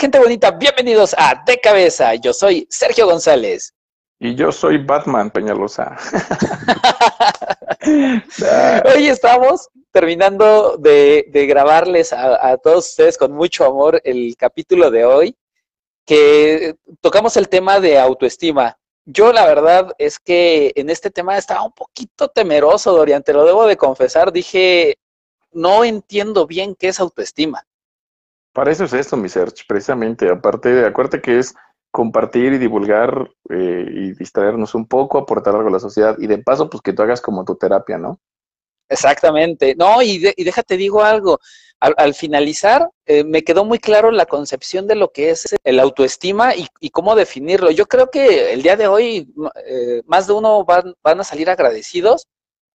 Gente bonita? Bienvenidos a De Cabeza. Yo soy Sergio González. Y yo soy Batman Peñalosa. Hoy estamos terminando de, grabarles a, todos ustedes con mucho amor el capítulo de hoy, que tocamos el tema de autoestima. Yo la verdad es que en este tema estaba un poquito temeroso, Dorian, te lo debo de confesar. Dije, no entiendo bien qué es autoestima. Para eso es esto, mi search, precisamente. Aparte, acuérdate que es compartir y divulgar eh, y distraernos un poco, aportar algo a la sociedad y de paso, pues que tú hagas como tu terapia, ¿no? Exactamente. No, y, déjate digo algo. Al, finalizar, eh, me quedó muy claro la concepción de lo que es el autoestima y, cómo definirlo. Yo creo que el día de hoy eh, más de uno van, van a salir agradecidos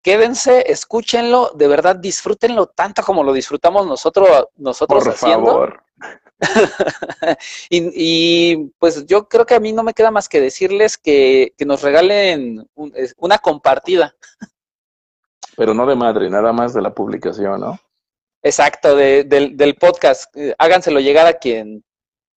quédense, escúchenlo, de verdad disfrútenlo tanto como lo disfrutamos nosotros, nosotros Por favor. y, pues yo creo que a mí no me queda más que decirles que, nos regalen una compartida. Pero no de madre, nada más de la publicación, ¿no? Exacto, del, podcast. Eh, háganselo llegar a quien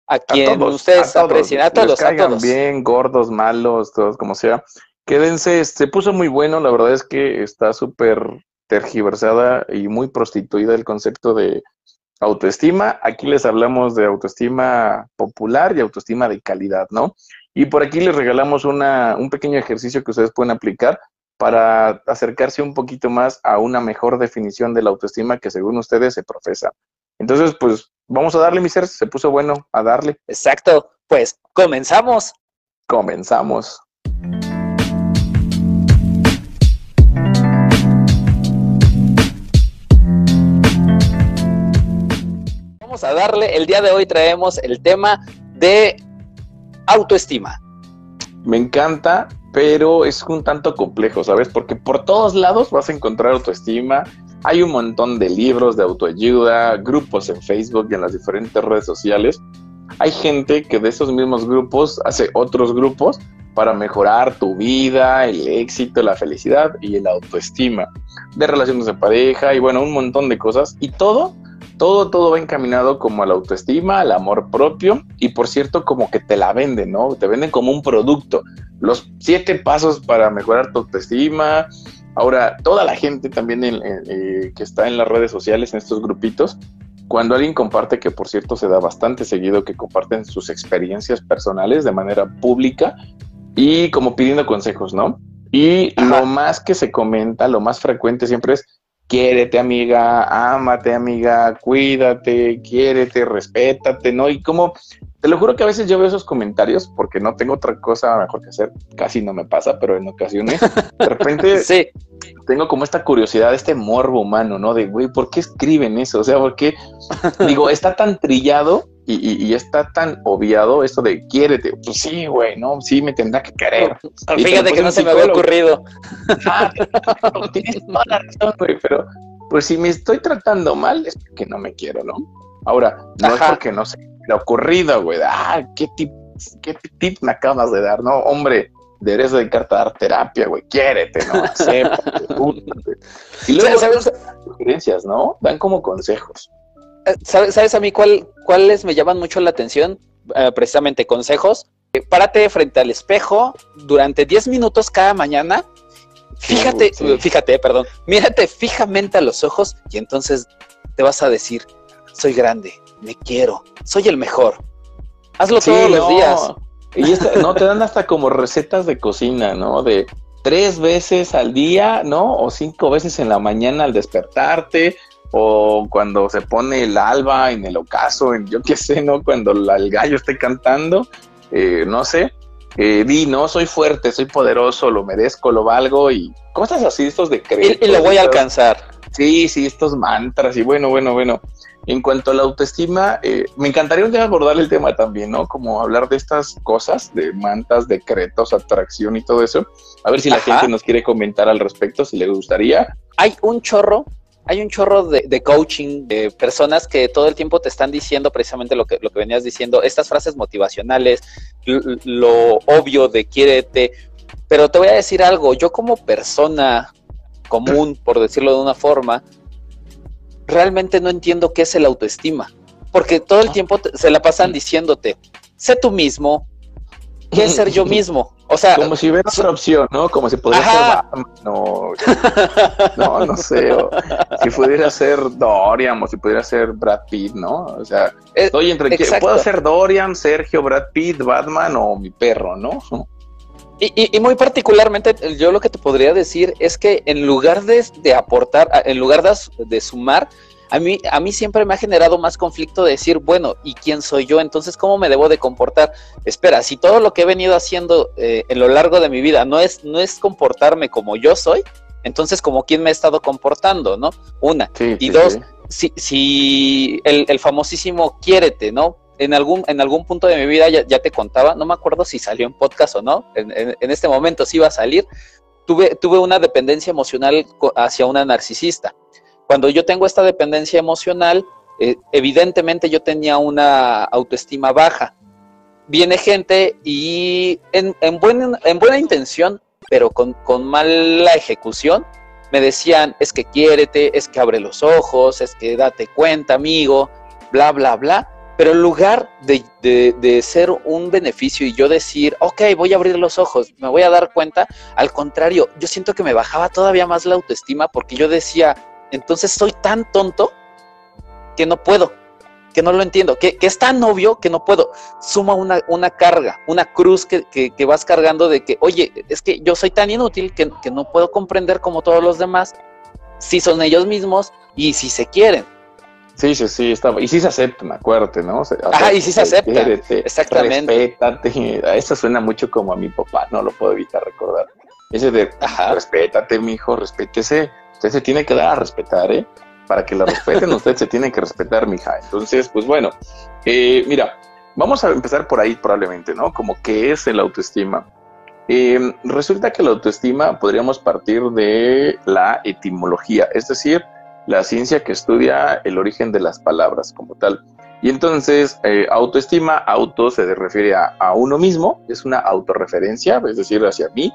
a quien ustedes aprecien, a todos, a todos. bien, gordos, malos, todos como sea. Quédense, se puso muy bueno, la verdad es que está súper tergiversada y muy prostituida el concepto de autoestima. Aquí les hablamos de autoestima popular y autoestima de calidad, ¿no? Y por aquí les regalamos una, un pequeño ejercicio que ustedes pueden aplicar para acercarse un poquito más a una mejor definición de la autoestima que según ustedes se profesa. Entonces, pues vamos a darle, mi ser, se puso bueno a darle. Exacto, pues comenzamos. Comenzamos. A darle. El día de hoy traemos el tema de autoestima. Me encanta, pero es un tanto complejo, ¿sabes? Porque por todos lados vas a encontrar autoestima. Hay un montón de libros de autoayuda, grupos en Facebook y en las diferentes redes sociales. Hay gente que de esos mismos grupos hace otros grupos para mejorar tu vida, el éxito, la felicidad y el autoestima, de relaciones de pareja y bueno, un montón de cosas. Y todo todo, todo va encaminado como a la autoestima, al amor propio y por cierto como que te la venden, ¿no? Te venden como un producto. Los siete pasos para mejorar tu autoestima. Ahora, toda la gente también eh, que está en las redes sociales, en estos grupitos, cuando alguien comparte, que por cierto se da bastante seguido, que comparten sus experiencias personales de manera pública y como pidiendo consejos, ¿no? Y lo más que se comenta, lo más frecuente siempre es, quiérete amiga, ámate amiga, cuídate, quiérete, respétate, ¿no? Y como, te lo juro que a veces yo veo esos comentarios porque no tengo otra cosa mejor que hacer, casi no me pasa, pero en ocasiones, de repente sí. tengo como esta curiosidad, este morbo humano, ¿no? De, güey, ¿por qué escriben eso? O sea, porque, digo, está tan trillado y, está tan obviado esto de quiérete. Pues sí, güey, no, sí me tendrá que querer. Fíjate que no se me había ocurrido. Ah, tienes toda la razón, güey, pero pues si me estoy tratando mal es porque no me quiero, ¿no? Ahora, no es porque no se me ha ocurrido, güey. Ah, qué tip, qué tip me acabas de dar, ¿no? Hombre, deberías dedicarte a dar terapia, güey. Quiérete, ¿no? y luego, ¿sabes? sugerencias, ¿no? Dan como consejos. Eh, ¿Sabes a mí cuál, cuáles me llaman mucho la atención? Eh, precisamente consejos. Párate frente al espejo durante 10 minutos cada mañana. Fíjate, fíjate, perdón, mírate fijamente a los ojos y entonces te vas a decir, soy grande, me quiero, soy el mejor. Hazlo todos los días. Y no, te dan hasta como recetas de cocina, ¿no? De tres veces al día, ¿no? O cinco veces en la mañana al despertarte, o cuando se pone el alba en el ocaso, en yo qué sé, ¿no? Cuando el gallo esté cantando, eh, no sé, eh, di, no, soy fuerte, soy poderoso, lo merezco, lo valgo y cosas así, estos decretos. Y, y lo voy a alcanzar. Sí, sí, estos mantras y bueno, bueno, bueno. En cuanto a la autoestima, eh, me encantaría un día abordar el tema también, ¿no? Como hablar de estas cosas, de mantas, decretos, atracción y todo eso. A ver si la gente nos quiere comentar al respecto, si le gustaría. Hay un chorro hay un chorro de, coaching, de personas que todo el tiempo te están diciendo precisamente lo que, lo que venías diciendo, estas frases motivacionales, lo, obvio de quiérete, pero te voy a decir algo, yo como persona común, por decirlo de una forma, realmente no entiendo qué es el autoestima, porque todo el ah. tiempo se la pasan diciéndote, sé tú mismo, ¿qué es ser yo mismo? O sea, como si hubiera otra opción, ¿no? Como si pudiera ser no, no, no sé, si pudiera ser Dorian o si pudiera ser Brad Pitt, ¿no? O sea, eh, estoy entre que puedo ser Dorian, Sergio, Brad Pitt, Batman o mi perro, ¿no? Y, y, muy particularmente, yo lo que te podría decir es que en lugar de, de aportar, en lugar de, de sumar, a mí, a mí siempre me ha generado más conflicto decir, bueno, ¿y quién soy yo? Entonces, ¿cómo me debo de comportar? Espera, si todo lo que he venido haciendo eh, en lo largo de mi vida no es, no es comportarme como yo soy, entonces, ¿como quién me he estado comportando, no? Una. y dos, si, si el, el, famosísimo quiérete, ¿no? En algún, en algún punto de mi vida ya, ya, te contaba, no me acuerdo si salió en podcast o no, en, en, en este momento sí iba a salir, tuve, tuve una dependencia emocional hacia una narcisista. Cuando yo tengo esta dependencia emocional, eh, evidentemente yo tenía una autoestima baja. Viene gente y en, en, en buena intención, pero con, mala ejecución, me decían, es que quiérete, es que abre los ojos, es que date cuenta, amigo, bla, bla, bla. Pero en lugar de, de, ser un beneficio y yo decir, ok, voy a abrir los ojos, me voy a dar cuenta, al contrario, yo siento que me bajaba todavía más la autoestima porque yo decía, entonces soy tan tonto que no puedo, que no lo entiendo, que, es tan obvio que no puedo. Suma una, una carga, una cruz que, que, vas cargando de que, oye, es que yo soy tan inútil que, no puedo comprender como todos los demás si son ellos mismos y si se quieren. Sí, sí, sí, está, y si se aceptan, acuérdate, ¿no? Ajá, y si se aceptan. Exactamente. Respétate. Eso suena mucho como a mi papá, no lo puedo evitar recordar. Ese de, Ajá. respétate, mi hijo, respétese Usted se tiene que dar a respetar, ¿eh? Para que la respeten, usted se tiene que respetar, mija. Entonces, pues bueno, eh, mira, vamos a empezar por ahí probablemente, ¿no? Como qué es el autoestima. Eh, resulta que la autoestima podríamos partir de la etimología, es decir, la ciencia que estudia el origen de las palabras como tal. Y entonces, eh, autoestima, auto se refiere a, a, uno mismo, es una autorreferencia, es decir, hacia mí,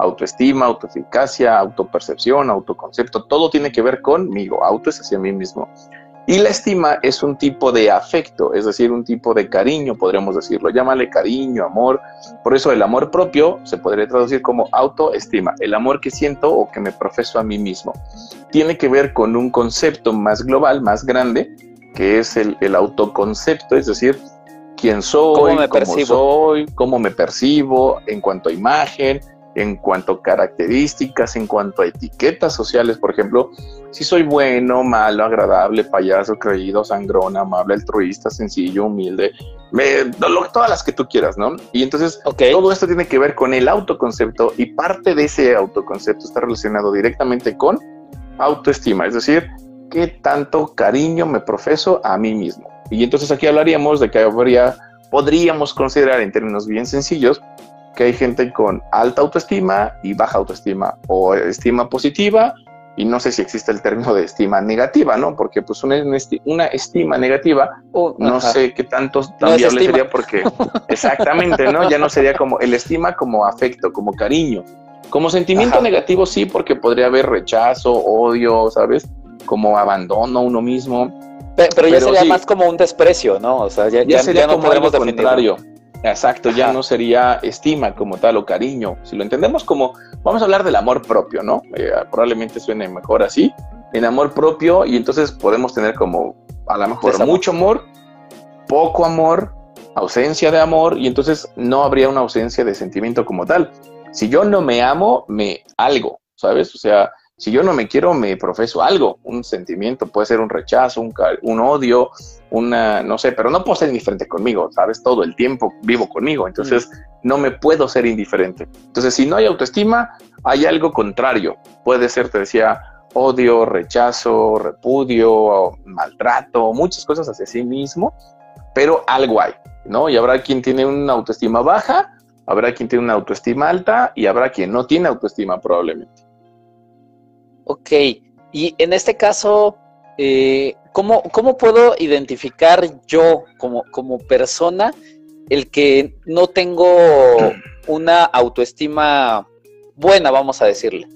autoestima, autoeficacia, autopercepción, autoconcepto, todo tiene que ver conmigo, auto es hacia mí mismo. Y la estima es un tipo de afecto, es decir, un tipo de cariño, podríamos decirlo. Llámale cariño, amor. Por eso el amor propio se podría traducir como autoestima, el amor que siento o que me profeso a mí mismo. Tiene que ver con un concepto más global, más grande, que es el, el autoconcepto, es decir, quién soy, cómo, me cómo soy, cómo me percibo en cuanto a imagen, en cuanto a características, en cuanto a etiquetas sociales, por ejemplo, si soy bueno, malo, agradable, payaso, creído, sangrón, amable, altruista, sencillo, humilde, todas las que tú quieras, ¿no? Y entonces todo esto tiene que ver con el autoconcepto y parte de ese autoconcepto está relacionado directamente con autoestima, es decir, qué tanto cariño me profeso a mí mismo. Y entonces aquí hablaríamos de que habría, podríamos considerar en términos bien sencillos, que hay gente con alta autoestima y baja autoestima o estima positiva y no sé si existe el término de estima negativa, ¿no? Porque pues una, una estima negativa, no sé qué tanto tan viable sería porque exactamente, ¿no? Ya no sería como el estima como afecto, como cariño. Como sentimiento negativo sí, porque podría haber rechazo, odio, ¿sabes? Como abandono a uno mismo. Pero, ya sería más como un desprecio, ¿no? O sea, ya, ya, sería no como podemos contrario. Exacto, ya no sería estima como tal o cariño. Si lo entendemos como, vamos a hablar del amor propio, ¿no? Eh, probablemente suene mejor así, en amor propio, y entonces podemos tener como a lo mejor mucho amor, poco amor, ausencia de amor, y entonces no habría una ausencia de sentimiento como tal. Si yo no me amo, me algo, ¿sabes? O sea, si yo no me quiero, me profeso algo, un sentimiento, puede ser un rechazo, un, un, odio, una, no sé, pero no puedo ser indiferente conmigo, ¿sabes? Todo el tiempo vivo conmigo, entonces no me puedo ser indiferente. Entonces, si no hay autoestima, hay algo contrario. Puede ser, te decía, odio, rechazo, repudio, maltrato, muchas cosas hacia sí mismo, pero algo hay, ¿no? Y habrá quien tiene una autoestima baja, habrá quien tiene una autoestima alta y habrá quien no tiene autoestima probablemente. Ok, y en este caso, eh, ¿cómo, puedo identificar yo como, como persona el que no tengo una autoestima buena, vamos a decirle?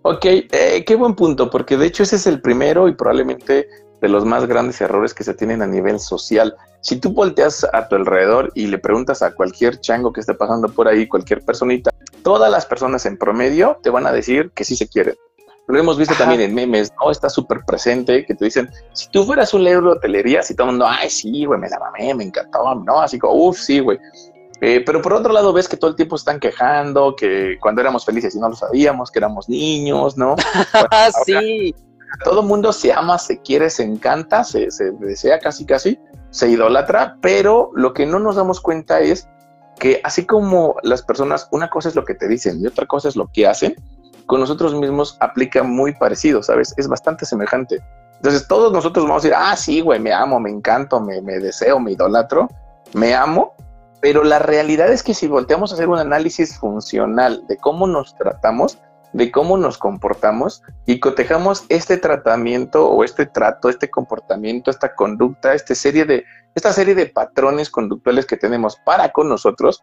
Ok, eh, qué buen punto, porque de hecho ese es el primero y probablemente de los más grandes errores que se tienen a nivel social. Si tú volteas a tu alrededor y le preguntas a cualquier chango que esté pasando por ahí, cualquier personita, todas las personas en promedio te van a decir que sí se quieren. Lo hemos visto también en memes, ¿no? Está súper presente que te dicen, si tú fueras un libro de hotelería, si todo el mundo, ay, sí, güey, me la mamé, me encantó, ¿no? Así como, uff, sí, güey. Eh, pero por otro lado ves que todo el tiempo están quejando, que cuando éramos felices y no lo sabíamos, que éramos niños, ¿no? sí. Todo el mundo se ama, se quiere, se encanta, se, se desea casi casi, se idolatra, pero lo que no nos damos cuenta es que así como las personas, una cosa es lo que te dicen y otra cosa es lo que hacen, con nosotros mismos aplica muy parecido, ¿sabes? Es bastante semejante. Entonces todos nosotros vamos a decir, ah, sí, güey, me amo, me encanto, me, deseo, me idolatro, me amo, pero la realidad es que si volteamos a hacer un análisis funcional de cómo nos tratamos, de cómo nos comportamos y cotejamos este tratamiento o este trato, este comportamiento, esta conducta, esta serie de, esta serie de patrones conductuales que tenemos para con nosotros,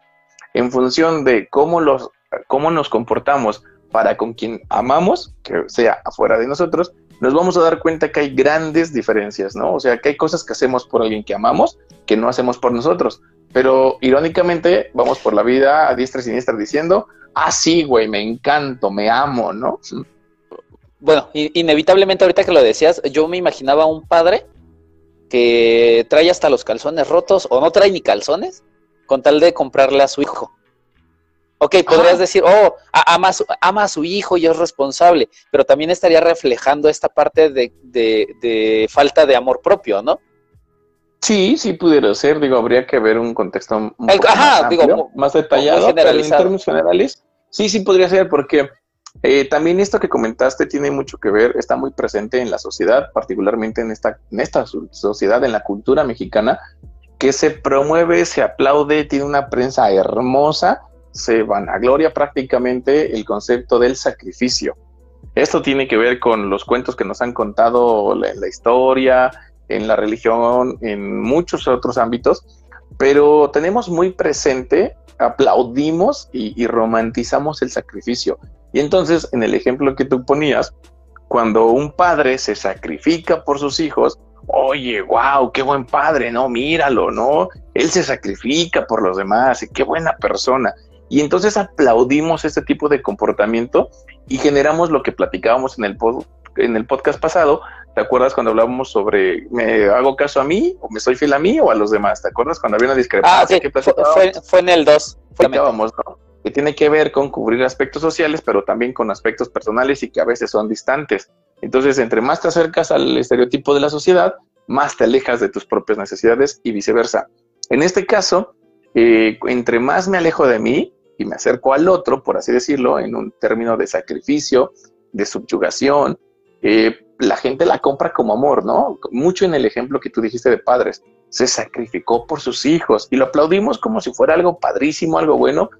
en función de cómo, los, cómo nos comportamos para con quien amamos, que sea afuera de nosotros, nos vamos a dar cuenta que hay grandes diferencias, ¿no? O sea, que hay cosas que hacemos por alguien que amamos que no hacemos por nosotros. Pero irónicamente vamos por la vida a diestra y siniestra diciendo, ah, sí, güey, me encanto, me amo, ¿no? Bueno, inevitablemente ahorita que lo decías, yo me imaginaba un padre que trae hasta los calzones rotos o no trae ni calzones con tal de comprarle a su hijo. Ok, podrías decir, oh, ama, a su hijo y es responsable, pero también estaría reflejando esta parte de, falta de amor propio, ¿no? Sí, sí pudiera ser, digo, habría que ver un contexto un más, digo, más detallado, pero en términos generales, sí, sí podría ser, porque eh, también esto que comentaste tiene mucho que ver, está muy presente en la sociedad, particularmente en esta, en esta sociedad, en la cultura mexicana, que se promueve, se aplaude, tiene una prensa hermosa, se vanagloria prácticamente el concepto del sacrificio. Esto tiene que ver con los cuentos que nos han contado en la historia, en la religión, en muchos otros ámbitos, pero tenemos muy presente, aplaudimos y, romantizamos el sacrificio. Y entonces, en el ejemplo que tú ponías, cuando un padre se sacrifica por sus hijos, oye, wow, qué buen padre, no, míralo, no, él se sacrifica por los demás, qué buena persona. Y entonces aplaudimos este tipo de comportamiento y generamos lo que platicábamos en el, en el podcast pasado. ¿Te acuerdas cuando hablábamos sobre me hago caso a mí o me soy fiel a mí o a los demás? ¿Te acuerdas cuando había una discrepancia? Ah, fue, en el 2. Que tiene que ver con cubrir aspectos sociales, pero también con aspectos personales y que a veces son distantes. Entonces, entre más te acercas al estereotipo de la sociedad, más te alejas de tus propias necesidades y viceversa. En este caso, eh, entre más me alejo de mí, y me acerco al otro, por así decirlo, en un término de sacrificio, de subyugación, eh, la gente la compra como amor, ¿no? Mucho en el ejemplo que tú dijiste de padres, se sacrificó por sus hijos y lo aplaudimos como si fuera algo padrísimo, algo bueno,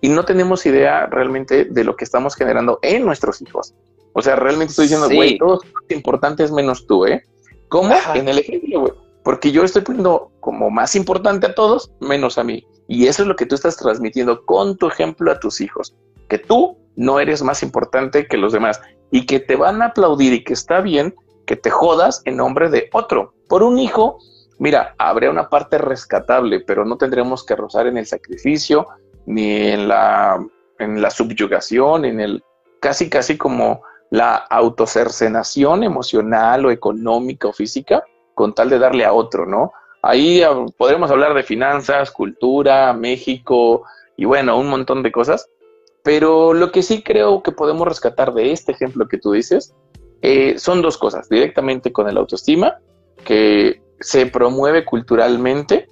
y no tenemos idea realmente de lo que estamos generando en nuestros hijos. O sea, realmente estoy diciendo, güey, todos son importantes menos tú, ¿eh? ¿Cómo? En el ejemplo, güey. Porque yo estoy poniendo como más importante a todos menos a mí. Y eso es lo que tú estás transmitiendo con tu ejemplo a tus hijos, que tú no eres más importante que los demás y que te van a aplaudir y que está bien que te jodas en nombre de otro. Por un hijo, mira, habría una parte rescatable, pero no tendremos que rozar en el sacrificio ni en la, en la subyugación, en el casi, casi como la autocercenación emocional o económica o física con tal de darle a otro, ¿no? Ahí ah, podremos hablar de finanzas, cultura, México y bueno, un montón de cosas. Pero lo que sí creo que podemos rescatar de este ejemplo que tú dices eh, son dos cosas. Directamente con el autoestima, que se promueve culturalmente,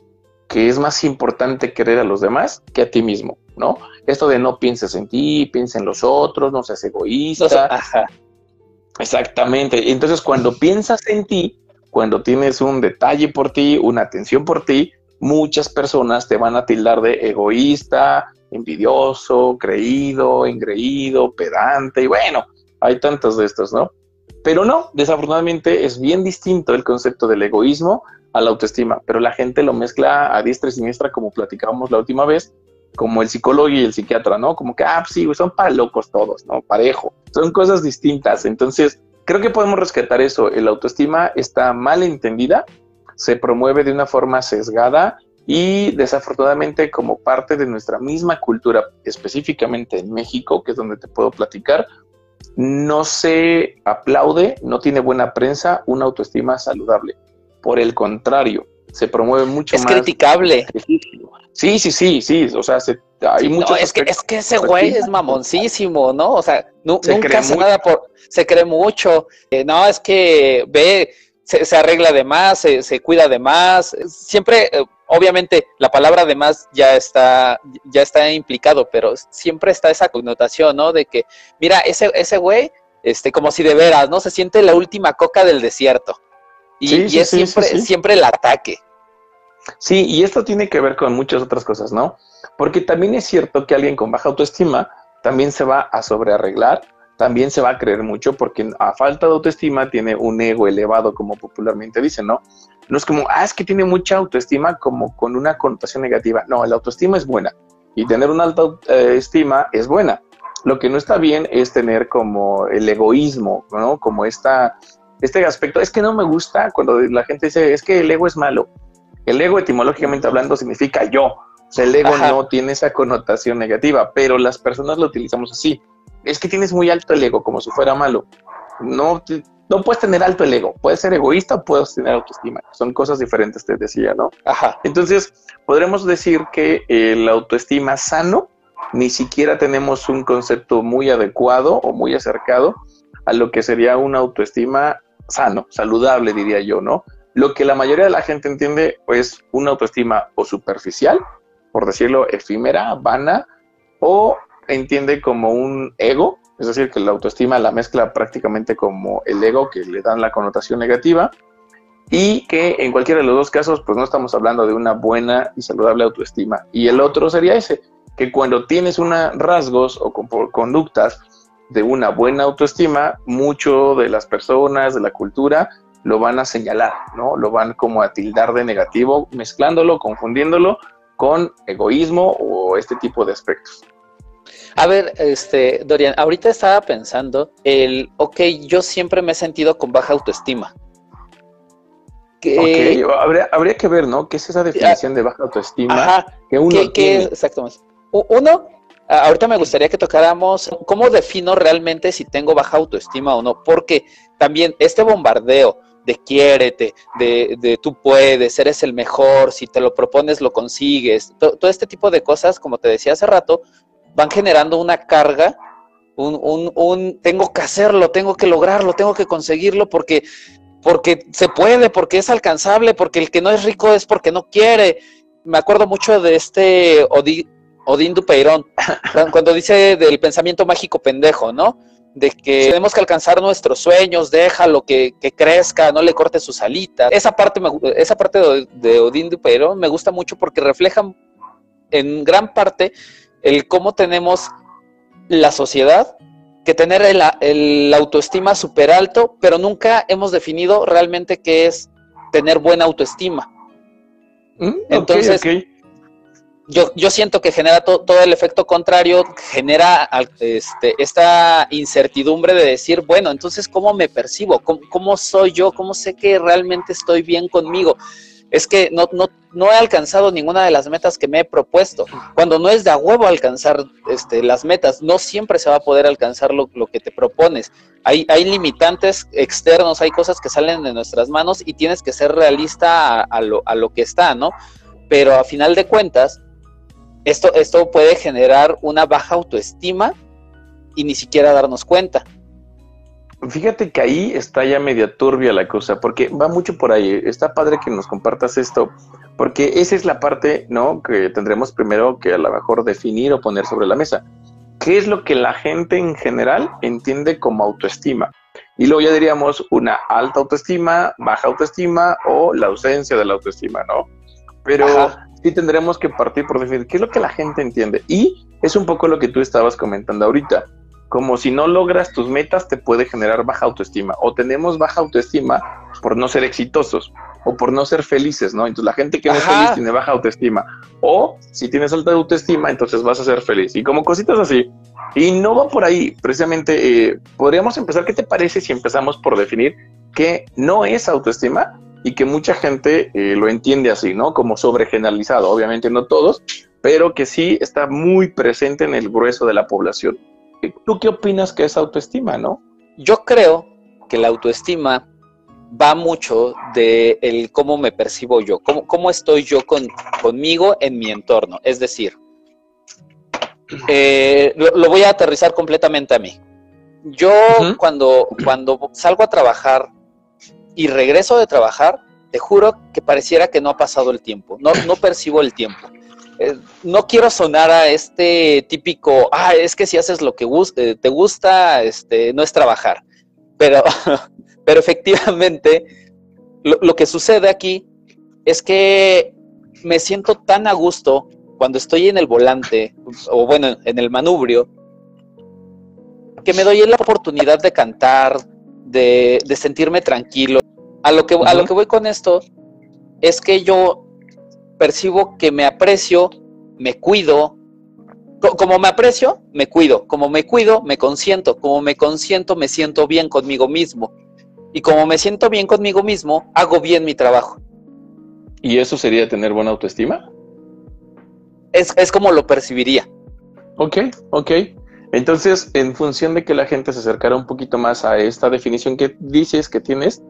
que es más importante querer a los demás que a ti mismo, ¿no? Esto de no pienses en ti, piensa en los otros, no seas egoísta. Exactamente. Entonces, cuando piensas en ti, cuando tienes un detalle por ti, una atención por ti, muchas personas te van a tildar de egoísta, envidioso, creído, engreído, pedante, y bueno, hay tantos de estos, ¿no? Pero no, desafortunadamente es bien distinto el concepto del egoísmo a la autoestima, pero la gente lo mezcla a diestra y siniestra como platicábamos la última vez, como el psicólogo y el psiquiatra, ¿no? Como que, ah, pues sí, son para locos todos, ¿no? Parejo. Son cosas distintas. Entonces, creo que podemos rescatar eso. El autoestima está mal entendida, se promueve de una forma sesgada y desafortunadamente como parte de nuestra misma cultura, específicamente en México, que es donde te puedo platicar, no se aplaude, no tiene buena prensa una autoestima saludable. Por el contrario, se promueve mucho más. Es criticable. Sí, sí, sí, sí. O sea, hay muchos. es, que, es que ese güey es mamoncísimo, ¿no? O sea, nunca hace nada por. Se cree mucho. Eh, no, es que ve, se, arregla de más, se, cuida de más. Siempre, eh, obviamente, la palabra de más ya está, ya está implicado, pero siempre está esa connotación, ¿no? De que, mira, ese, ese güey, este, como si de veras, ¿no? Se siente la última coca del desierto. Y, es siempre, siempre el ataque. Sí, y esto tiene que ver con muchas otras cosas, ¿no? Porque también es cierto que alguien con baja autoestima también se va a sobrearreglar, también se va a creer mucho porque a falta de autoestima tiene un ego elevado, como popularmente dicen, ¿no? No es como, ah, es que tiene mucha autoestima como con una connotación negativa. No, la autoestima es buena y tener una alta estima es buena. Lo que no está bien es tener como el egoísmo, ¿no? Como esta este aspecto. Es que no me gusta cuando la gente dice, es que el ego es malo. El ego etimológicamente hablando significa yo. O sea, el ego no tiene esa connotación negativa, pero las personas lo utilizamos así. Es que tienes muy alto el ego, como si fuera malo. No, no puedes tener alto el ego. Puedes ser egoísta o puedes tener autoestima. Son cosas diferentes, te decía, ¿no? Ajá. Entonces, podremos decir que el autoestima sano, ni siquiera tenemos un concepto muy adecuado o muy acercado a lo que sería una autoestima sano, saludable, diría yo, ¿no? Lo que la mayoría de la gente entiende es una autoestima o superficial, por decirlo, efímera, vana, o entiende como un ego, es decir, que la autoestima la mezcla prácticamente como el ego, que le dan la connotación negativa, y que en cualquiera de los dos casos, pues no estamos hablando de una buena y saludable autoestima. Y el otro sería ese, que cuando tienes una rasgos o conductas de una buena autoestima, mucho de las personas, de la cultura, lo van a señalar, ¿no? Lo van como a tildar de negativo, mezclándolo, confundiéndolo con egoísmo o este tipo de aspectos. A ver, este, Dorian, ahorita estaba pensando el, ok, yo siempre me he sentido con baja autoestima. Que, habría, que ver, ¿no? ¿Qué es esa definición de baja autoestima que uno exactamente. Uno, ahorita me gustaría que tocáramos cómo defino realmente si tengo baja autoestima o no, porque también este bombardeo de quiérete, de, de tú puedes, eres el mejor, si te lo propones lo consigues, todo este tipo de cosas, como te decía hace rato, van generando una carga, un, un, un tengo que hacerlo, tengo que lograrlo, tengo que conseguirlo porque, porque se puede, porque es alcanzable, porque el que no es rico es porque no quiere. Me acuerdo mucho de este Odín Dupeirón, cuando dice del pensamiento mágico pendejo, ¿no? De que tenemos que alcanzar nuestros sueños, déjalo que, que crezca, no le corte sus alitas. Esa parte, me, esa parte de, de Odín Dupeirón me gusta mucho porque refleja en gran parte el cómo tenemos la sociedad que tener el, el autoestima súper alto, pero nunca hemos definido realmente qué es tener buena autoestima. Mm, Entonces, yo, yo siento que genera todo el efecto contrario, genera este, esta incertidumbre de decir, bueno, entonces, ¿cómo me percibo? ¿Cómo, soy yo? ¿Cómo sé que realmente estoy bien conmigo? Es que no, no, no he alcanzado ninguna de las metas que me he propuesto. Cuando no es de a huevo alcanzar este, las metas, no siempre se va a poder alcanzar lo, lo que te propones. Hay, hay limitantes externos, hay cosas que salen de nuestras manos y tienes que ser realista a, lo, a lo que está, ¿no? Pero a final de cuentas, esto, esto puede generar una baja autoestima y ni siquiera darnos cuenta. Fíjate que ahí está ya media turbia la cosa, porque va mucho por ahí. Está padre que nos compartas esto, porque esa es la parte, ¿no? Que tendremos primero que a lo mejor definir o poner sobre la mesa. ¿Qué es lo que la gente en general entiende como autoestima? Y luego ya diríamos una alta autoestima, baja autoestima o la ausencia de la autoestima, ¿no? Pero sí tendremos que partir por definir qué es lo que la gente entiende. Y es un poco lo que tú estabas comentando ahorita. Como si no logras tus metas, te puede generar baja autoestima. O tenemos baja autoestima por no ser exitosos o por no ser felices, ¿no? Entonces la gente que no es feliz tiene baja autoestima. O si tienes alta autoestima, entonces vas a ser feliz. Y como cositas así. Y no va por ahí. Precisamente eh, podríamos empezar. ¿Qué te parece si empezamos por definir qué no es autoestima? Y que mucha gente eh, lo entiende así, ¿no? Como sobregeneralizado, obviamente no todos, pero que sí está muy presente en el grueso de la población. ¿Tú qué opinas que es autoestima, no? Yo creo que la autoestima va mucho de el cómo me percibo yo, cómo, cómo estoy yo con, conmigo en mi entorno. Es decir, eh, lo, voy a aterrizar completamente a mí. Yo cuando, cuando salgo a trabajar y regreso de trabajar, te juro que pareciera que no ha pasado el tiempo, no, no percibo el tiempo. Eh, no quiero sonar a este típico, ah, es que si haces lo que eh, te gusta, este, no es trabajar. Pero, pero efectivamente, lo, lo que sucede aquí es que me siento tan a gusto cuando estoy en el volante, o bueno, en el manubrio, que me doy la oportunidad de cantar, de, sentirme tranquilo. A lo, que, a lo que voy con esto es que yo percibo que me aprecio, me cuido. Como me aprecio, me cuido. Como me cuido, me consiento. Como me consiento, me siento bien conmigo mismo. Y como me siento bien conmigo mismo, hago bien mi trabajo. ¿Y eso sería tener buena autoestima? Es, es como lo percibiría. Ok, ok. Entonces, en función de que la gente se acercara un poquito más a esta definición que dices que tienes,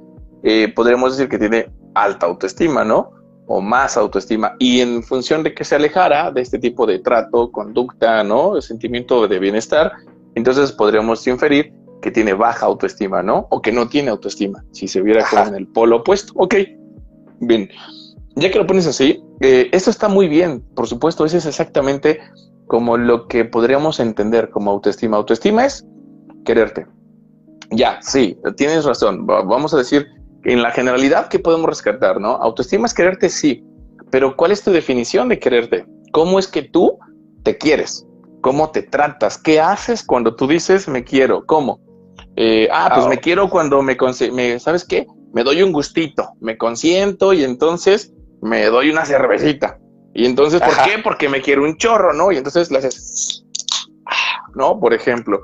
eh, podríamos decir que tiene alta autoestima, ¿no? O más autoestima. Y en función de que se alejara de este tipo de trato, conducta, ¿no? Sentimiento de bienestar, entonces podríamos inferir que tiene baja autoestima, ¿no? O que no tiene autoestima, si se viera como en el polo opuesto. Ok, bien. Ya que lo pones así, eh, esto está muy bien, por supuesto, ese es exactamente como lo que podríamos entender como autoestima. Autoestima es quererte. Ya, sí, tienes razón. Vamos a decir que en la generalidad, ¿qué podemos rescatar? ¿no? Autoestima es quererte, sí, pero ¿cuál es tu definición de quererte? ¿Cómo es que tú te quieres? ¿Cómo te tratas? ¿Qué haces cuando tú dices me quiero? ¿Cómo? Eh, ah, pues me quiero cuando me, me, ¿sabes qué? Me doy un gustito, me consiento y entonces me doy una cervecita. Y entonces, ¿por qué? Porque me quiero un chorro, ¿no? Y entonces le haces, ¿no? Por ejemplo.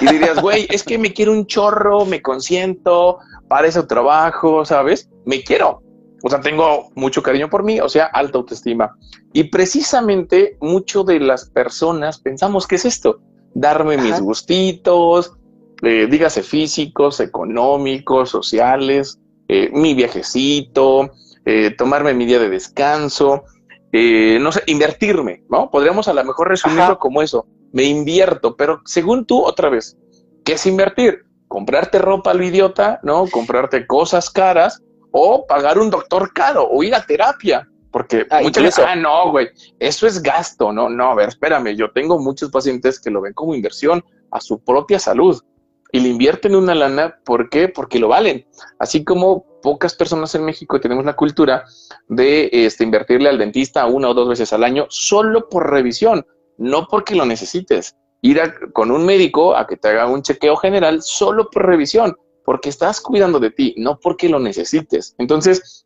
Y dirías, güey, es que me quiero un chorro, me consiento, para ese trabajo, ¿sabes? Me quiero. O sea, tengo mucho cariño por mí, o sea, alta autoestima. Y precisamente mucho de las personas pensamos que es esto, darme mis gustitos, eh, dígase físicos, económicos, sociales, eh, mi viajecito, eh, tomarme mi día de descanso, eh, no sé, invertirme, ¿no? Podríamos a lo mejor resumirlo como eso, me invierto, pero según tú, otra vez, ¿qué es invertir? Comprarte ropa al idiota, ¿no? Comprarte cosas caras o pagar un doctor caro o ir a terapia. Porque ah, muchas veces, ah, no, güey, eso es gasto, no, no, a ver, espérame, yo tengo muchos pacientes que lo ven como inversión a su propia salud y le invierten una lana, ¿por qué? Porque lo valen. Así como pocas personas en México tenemos la cultura de este, invertirle al dentista una o dos veces al año solo por revisión, no porque lo necesites. Ir con un médico a que te haga un chequeo general solo por revisión, porque estás cuidando de ti, no porque lo necesites. Entonces,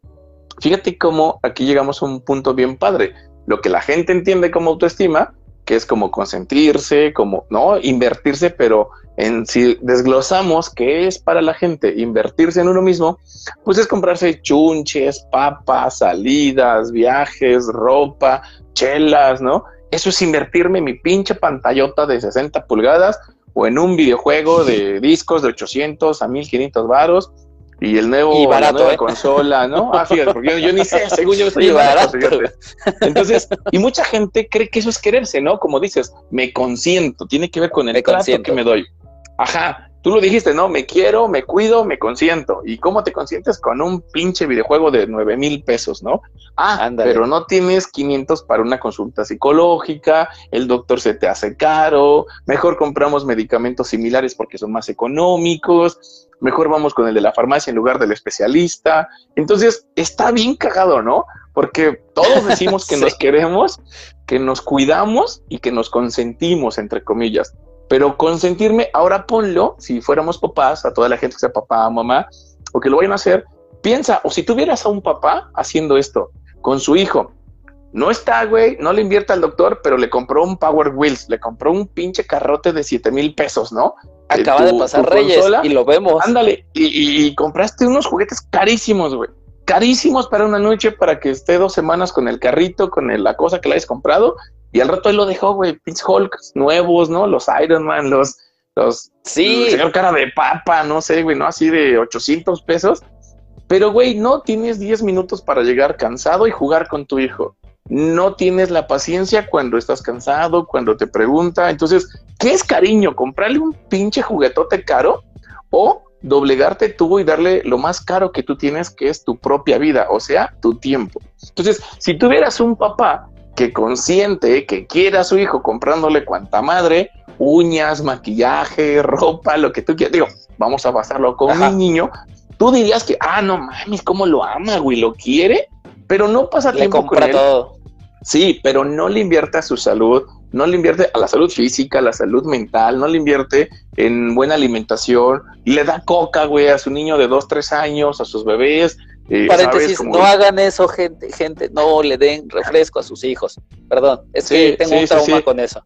fíjate cómo aquí llegamos a un punto bien padre. Lo que la gente entiende como autoestima, que es como consentirse, como, ¿no? Invertirse, pero en si desglosamos qué es para la gente invertirse en uno mismo, pues es comprarse chunches, papas, salidas, viajes, ropa, chelas, ¿no? Eso es invertirme en mi pinche pantallota de 60 pulgadas o en un videojuego de discos de 800 a 1500 varos y el nuevo la nueva ¿eh? consola, ¿no? Ah, fíjate, porque yo, ni sé, según yo estoy barato. Entonces, y mucha gente cree que eso es quererse, ¿no? Como dices, me consiento, tiene que ver con el trato que me doy. Ajá, Tú lo dijiste, ¿no? Me quiero, me cuido, me consiento. ¿Y cómo te consientes? Con un pinche videojuego de nueve mil pesos, ¿no? Ah, pero no tienes 500 para una consulta psicológica, el doctor se te hace caro, mejor compramos medicamentos similares porque son más económicos, mejor vamos con el de la farmacia en lugar del especialista. Entonces, está bien cagado, ¿no? Porque todos decimos que nos queremos, que nos cuidamos y que nos consentimos, entre comillas. Pero consentirme, ahora ponlo, si fuéramos papás, a toda la gente que sea papá, mamá, o que lo vayan a hacer, piensa, o si tuvieras a un papá haciendo esto con su hijo, no está, güey, no le invierte al doctor, pero le compró un Power Wheels, le compró un pinche carrote de 7 mil pesos, ¿no? Acaba de pasar Reyes y lo vemos. Ándale, y, y compraste unos juguetes carísimos, güey carísimos para una noche para que esté dos semanas con el carrito, con la cosa que le hayas comprado. Y al rato él lo dejó, güey, pinche Hulk nuevos, ¿no? Los Iron Man, los, los, sí. El señor cara de papa, no sé, güey, ¿no? Así de 800 pesos. Pero, güey, no tienes 10 minutos para llegar cansado y jugar con tu hijo. No tienes la paciencia cuando estás cansado, cuando te pregunta. Entonces, ¿qué es cariño? ¿Comprarle un pinche juguetote caro? ¿O doblegarte tú y darle lo más caro que tú tienes, que es tu propia vida, o sea, tu tiempo. Entonces, si tuvieras un papá que consiente, que quiera a su hijo comprándole cuanta madre, uñas, maquillaje, ropa, lo que tú quieras, digo, vamos a pasarlo con mi niño, tú dirías que, ah, no mames, cómo lo ama, güey, lo quiere, pero no pasa le tiempo con él. todo. Sí, pero no le invierte a su salud, no le invierte a la salud física, a la salud mental, no le invierte en buena alimentación, le da coca, güey, a su niño de dos, tres años, a sus bebés. Eh, Paréntesis, no hagan eso, gente, gente, no le den refresco a sus hijos. Perdón, es que tengo un trauma con eso.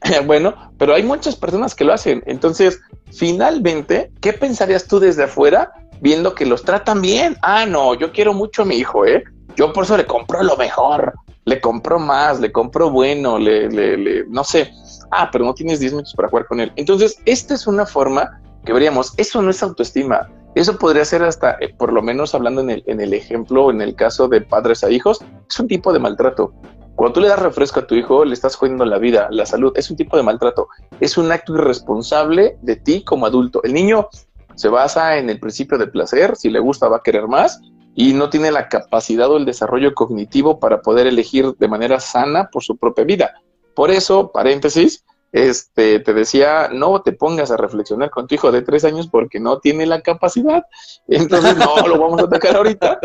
bueno, pero hay muchas personas que lo hacen. Entonces, finalmente, ¿qué pensarías tú desde afuera viendo que los tratan bien? Ah, no, yo quiero mucho a mi hijo, ¿eh? Yo por eso le compro lo mejor le compró más, le compró bueno, le, le, le, no sé, ah, pero no tienes 10 minutos para jugar con él. Entonces, esta es una forma que veríamos, eso no es autoestima, eso podría ser hasta, eh, por lo menos hablando en el, ejemplo, en el caso de padres a hijos, es un tipo de maltrato. Cuando tú le das refresco a tu hijo, le estás jodiendo la vida, la salud, es un tipo de maltrato. Es un acto irresponsable de ti como adulto. El niño se basa en el principio de placer, si le gusta va a querer más, y no tiene la capacidad o el desarrollo cognitivo para poder elegir de manera sana por su propia vida. Por eso, paréntesis, este, te decía, no te pongas a reflexionar con tu hijo de tres años porque no tiene la capacidad. Entonces, no lo vamos a atacar ahorita,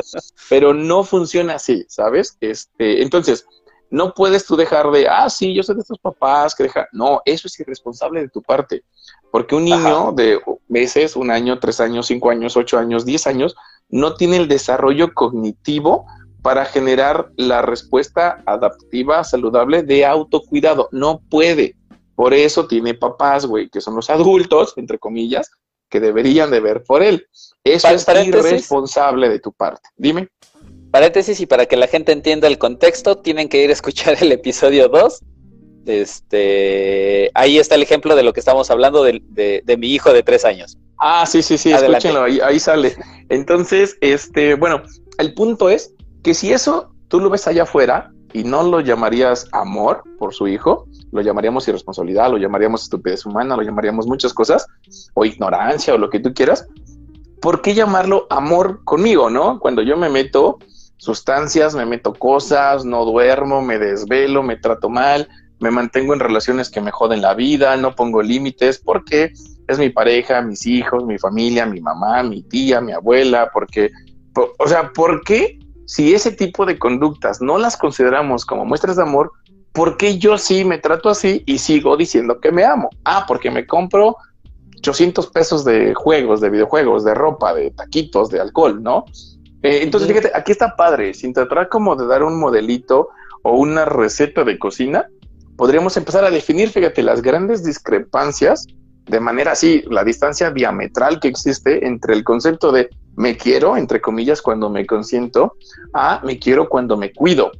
pero no funciona así, ¿sabes? Este, entonces, no puedes tú dejar de, ah, sí, yo soy de estos papás que deja. No, eso es irresponsable de tu parte. Porque un niño de meses, un año, tres años, cinco años, ocho años, diez años, no tiene el desarrollo cognitivo para generar la respuesta adaptiva, saludable de autocuidado. No puede. Por eso tiene papás, güey, que son los adultos, entre comillas, que deberían de ver por él. Eso es irresponsable de tu parte. Dime. Paréntesis, y para que la gente entienda el contexto, tienen que ir a escuchar el episodio 2. Este, ahí está el ejemplo de lo que estamos hablando de, de mi hijo de tres años. Ah, sí, sí, sí, escúchenlo, ahí, sale. Entonces, este, bueno, el punto es que si eso tú lo ves allá afuera y no lo llamarías amor por su hijo, lo llamaríamos irresponsabilidad, lo llamaríamos estupidez humana, lo llamaríamos muchas cosas, o ignorancia, o lo que tú quieras, ¿por qué llamarlo amor conmigo, no? Cuando yo me meto sustancias, me meto cosas, no duermo, me desvelo, me trato mal, me mantengo en relaciones que me joden la vida, no pongo límites, porque es mi pareja, mis hijos, mi familia, mi mamá, mi tía, mi abuela, porque, o sea, ¿por qué si ese tipo de conductas no las consideramos como muestras de amor, ¿por qué yo sí me trato así y sigo diciendo que me amo? Ah, porque me compro 800 pesos de juegos, de videojuegos, de ropa, de taquitos, de alcohol, ¿no? Eh, entonces, fíjate, aquí está padre, sin tratar como de dar un modelito o una receta de cocina, podríamos empezar a definir, fíjate, las grandes discrepancias de manera así, la distancia diametral que existe entre el concepto de me quiero, entre comillas, cuando me consiento, a me quiero cuando me cuido.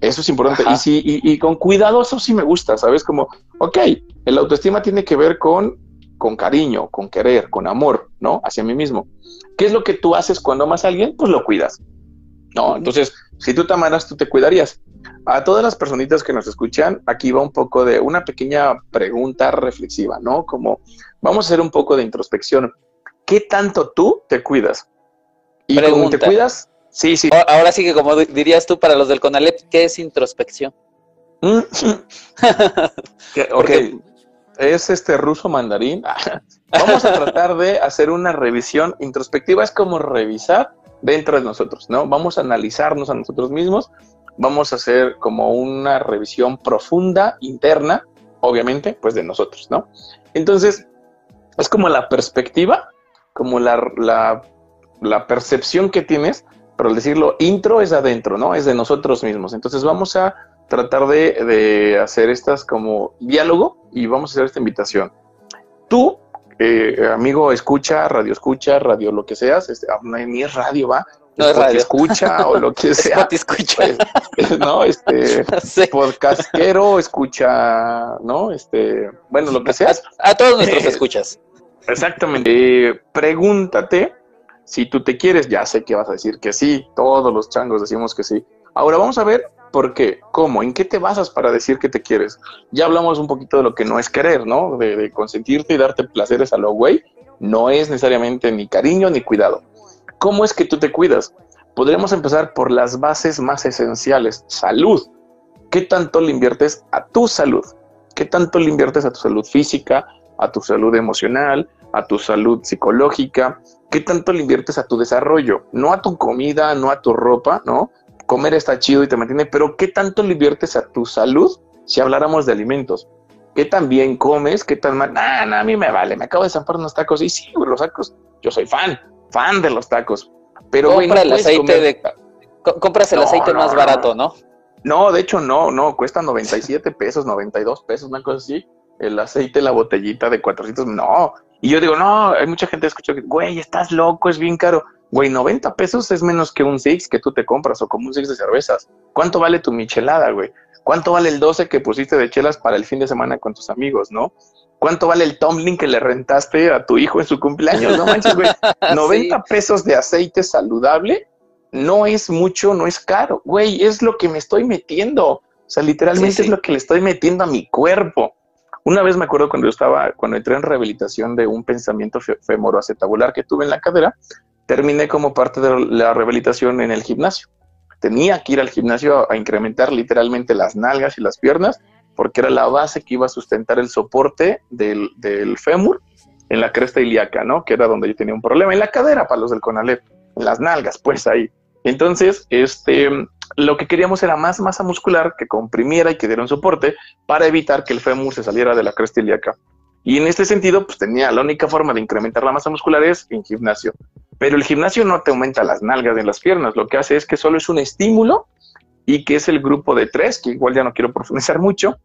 Eso es importante. Y, sí, y, con cuidado, eso sí me gusta, ¿sabes? Como, ok, el autoestima tiene que ver con, con cariño, con querer, con amor, ¿no? Hacia mí mismo. ¿Qué es lo que tú haces cuando amas a alguien? Pues lo cuidas. No, entonces, si tú te amaras, tú te cuidarías. a todas las personitas que nos escuchan, aquí va un poco de una pequeña pregunta reflexiva, ¿no? Como vamos a hacer un poco de introspección. ¿Qué tanto tú te cuidas? Y cómo te cuidas, sí, sí. Ahora sí que como dirías tú para los del CONALEP, ¿qué es introspección? Mm. ok, es este ruso mandarín. Vamos a tratar de hacer una revisión introspectiva. Es como revisar dentro de nosotros, ¿no? Vamos a analizarnos a nosotros mismos. Vamos a hacer como una revisión profunda, interna, obviamente, pues de nosotros, ¿no? Entonces, es como la perspectiva, como la, la, la percepción que tienes, pero al decirlo intro es adentro, ¿no? Es de nosotros mismos. Entonces, vamos a tratar de, hacer estas como diálogo y vamos a hacer esta invitación. Tú, eh, amigo, escucha, radio escucha, radio lo que seas, este, ah, no, ni es radio, va. No es radio. escucha o lo que sea. escucha. Pues, no, este, podcastero, escucha, ¿no? Este, bueno, lo que sea. A, todos nuestros escuchas. Exactamente. pregúntate si tú te quieres, ya sé que vas a decir que sí, todos los changos decimos que sí. Ahora vamos a ver ¿Por qué? ¿Cómo? ¿En qué te basas para decir que te quieres? Ya hablamos un poquito de lo que no es querer, ¿no? De, consentirte y darte placeres a lo güey. No es necesariamente ni cariño ni cuidado. ¿Cómo es que tú te cuidas? Podríamos empezar por las bases más esenciales. Salud. ¿Qué tanto le inviertes a tu salud? ¿Qué tanto le inviertes a tu salud física, a tu salud emocional, a tu salud psicológica? ¿Qué tanto le inviertes a tu desarrollo? No a tu comida, no a tu ropa, ¿no? comer está chido y te mantiene, pero ¿qué tanto le inviertes a tu salud si habláramos de alimentos? ¿Qué tan bien comes? ¿Qué tan mal? Nah, nah, a mí me vale, me acabo de zampar unos tacos. Y sí, los tacos, yo soy fan, fan de los tacos. Pero, Compra el aceite de... Compras el aceite más barato, ¿no? No, de hecho no, no, cuesta 97 pesos, 92 pesos, una cosa así. El aceite, la botellita de 400, no. Y yo digo, no, hay mucha gente que escucha que, güey, estás loco, es bien caro. Güey, 90 pesos es menos que un Six que tú te compras o como un Six de cervezas. ¿Cuánto vale tu michelada, güey? ¿Cuánto vale el 12 que pusiste de chelas para el fin de semana con tus amigos, no? ¿Cuánto vale el tumbling que le rentaste a tu hijo en su cumpleaños? No manches, güey. 90 pesos de aceite saludable no es mucho, no es caro. Güey, es lo que me estoy metiendo. O sea, literalmente es lo que le estoy metiendo a mi cuerpo. Una vez me acuerdo cuando yo estaba, cuando entré en rehabilitación de un pensamiento femoroacetabular que tuve en la cadera, terminé como parte de la rehabilitación en el gimnasio. Tenía que ir al gimnasio a, incrementar literalmente las nalgas y las piernas, porque era la base que iba a sustentar el soporte del, del fémur en la cresta ilíaca, ¿no? Que era donde yo tenía un problema, en la cadera para los del CONALEP, en las nalgas, pues ahí. Entonces, este, lo que queríamos era más masa muscular que comprimiera y que diera un soporte para evitar que el fémur se saliera de la cresta ilíaca. Y en este sentido, pues tenía la única forma de incrementar la masa muscular es en gimnasio. Pero el gimnasio no te aumenta las nalgas en las piernas, lo que hace es que solo es un estímulo y que es el grupo de tres, que igual ya no quiero profundizar mucho,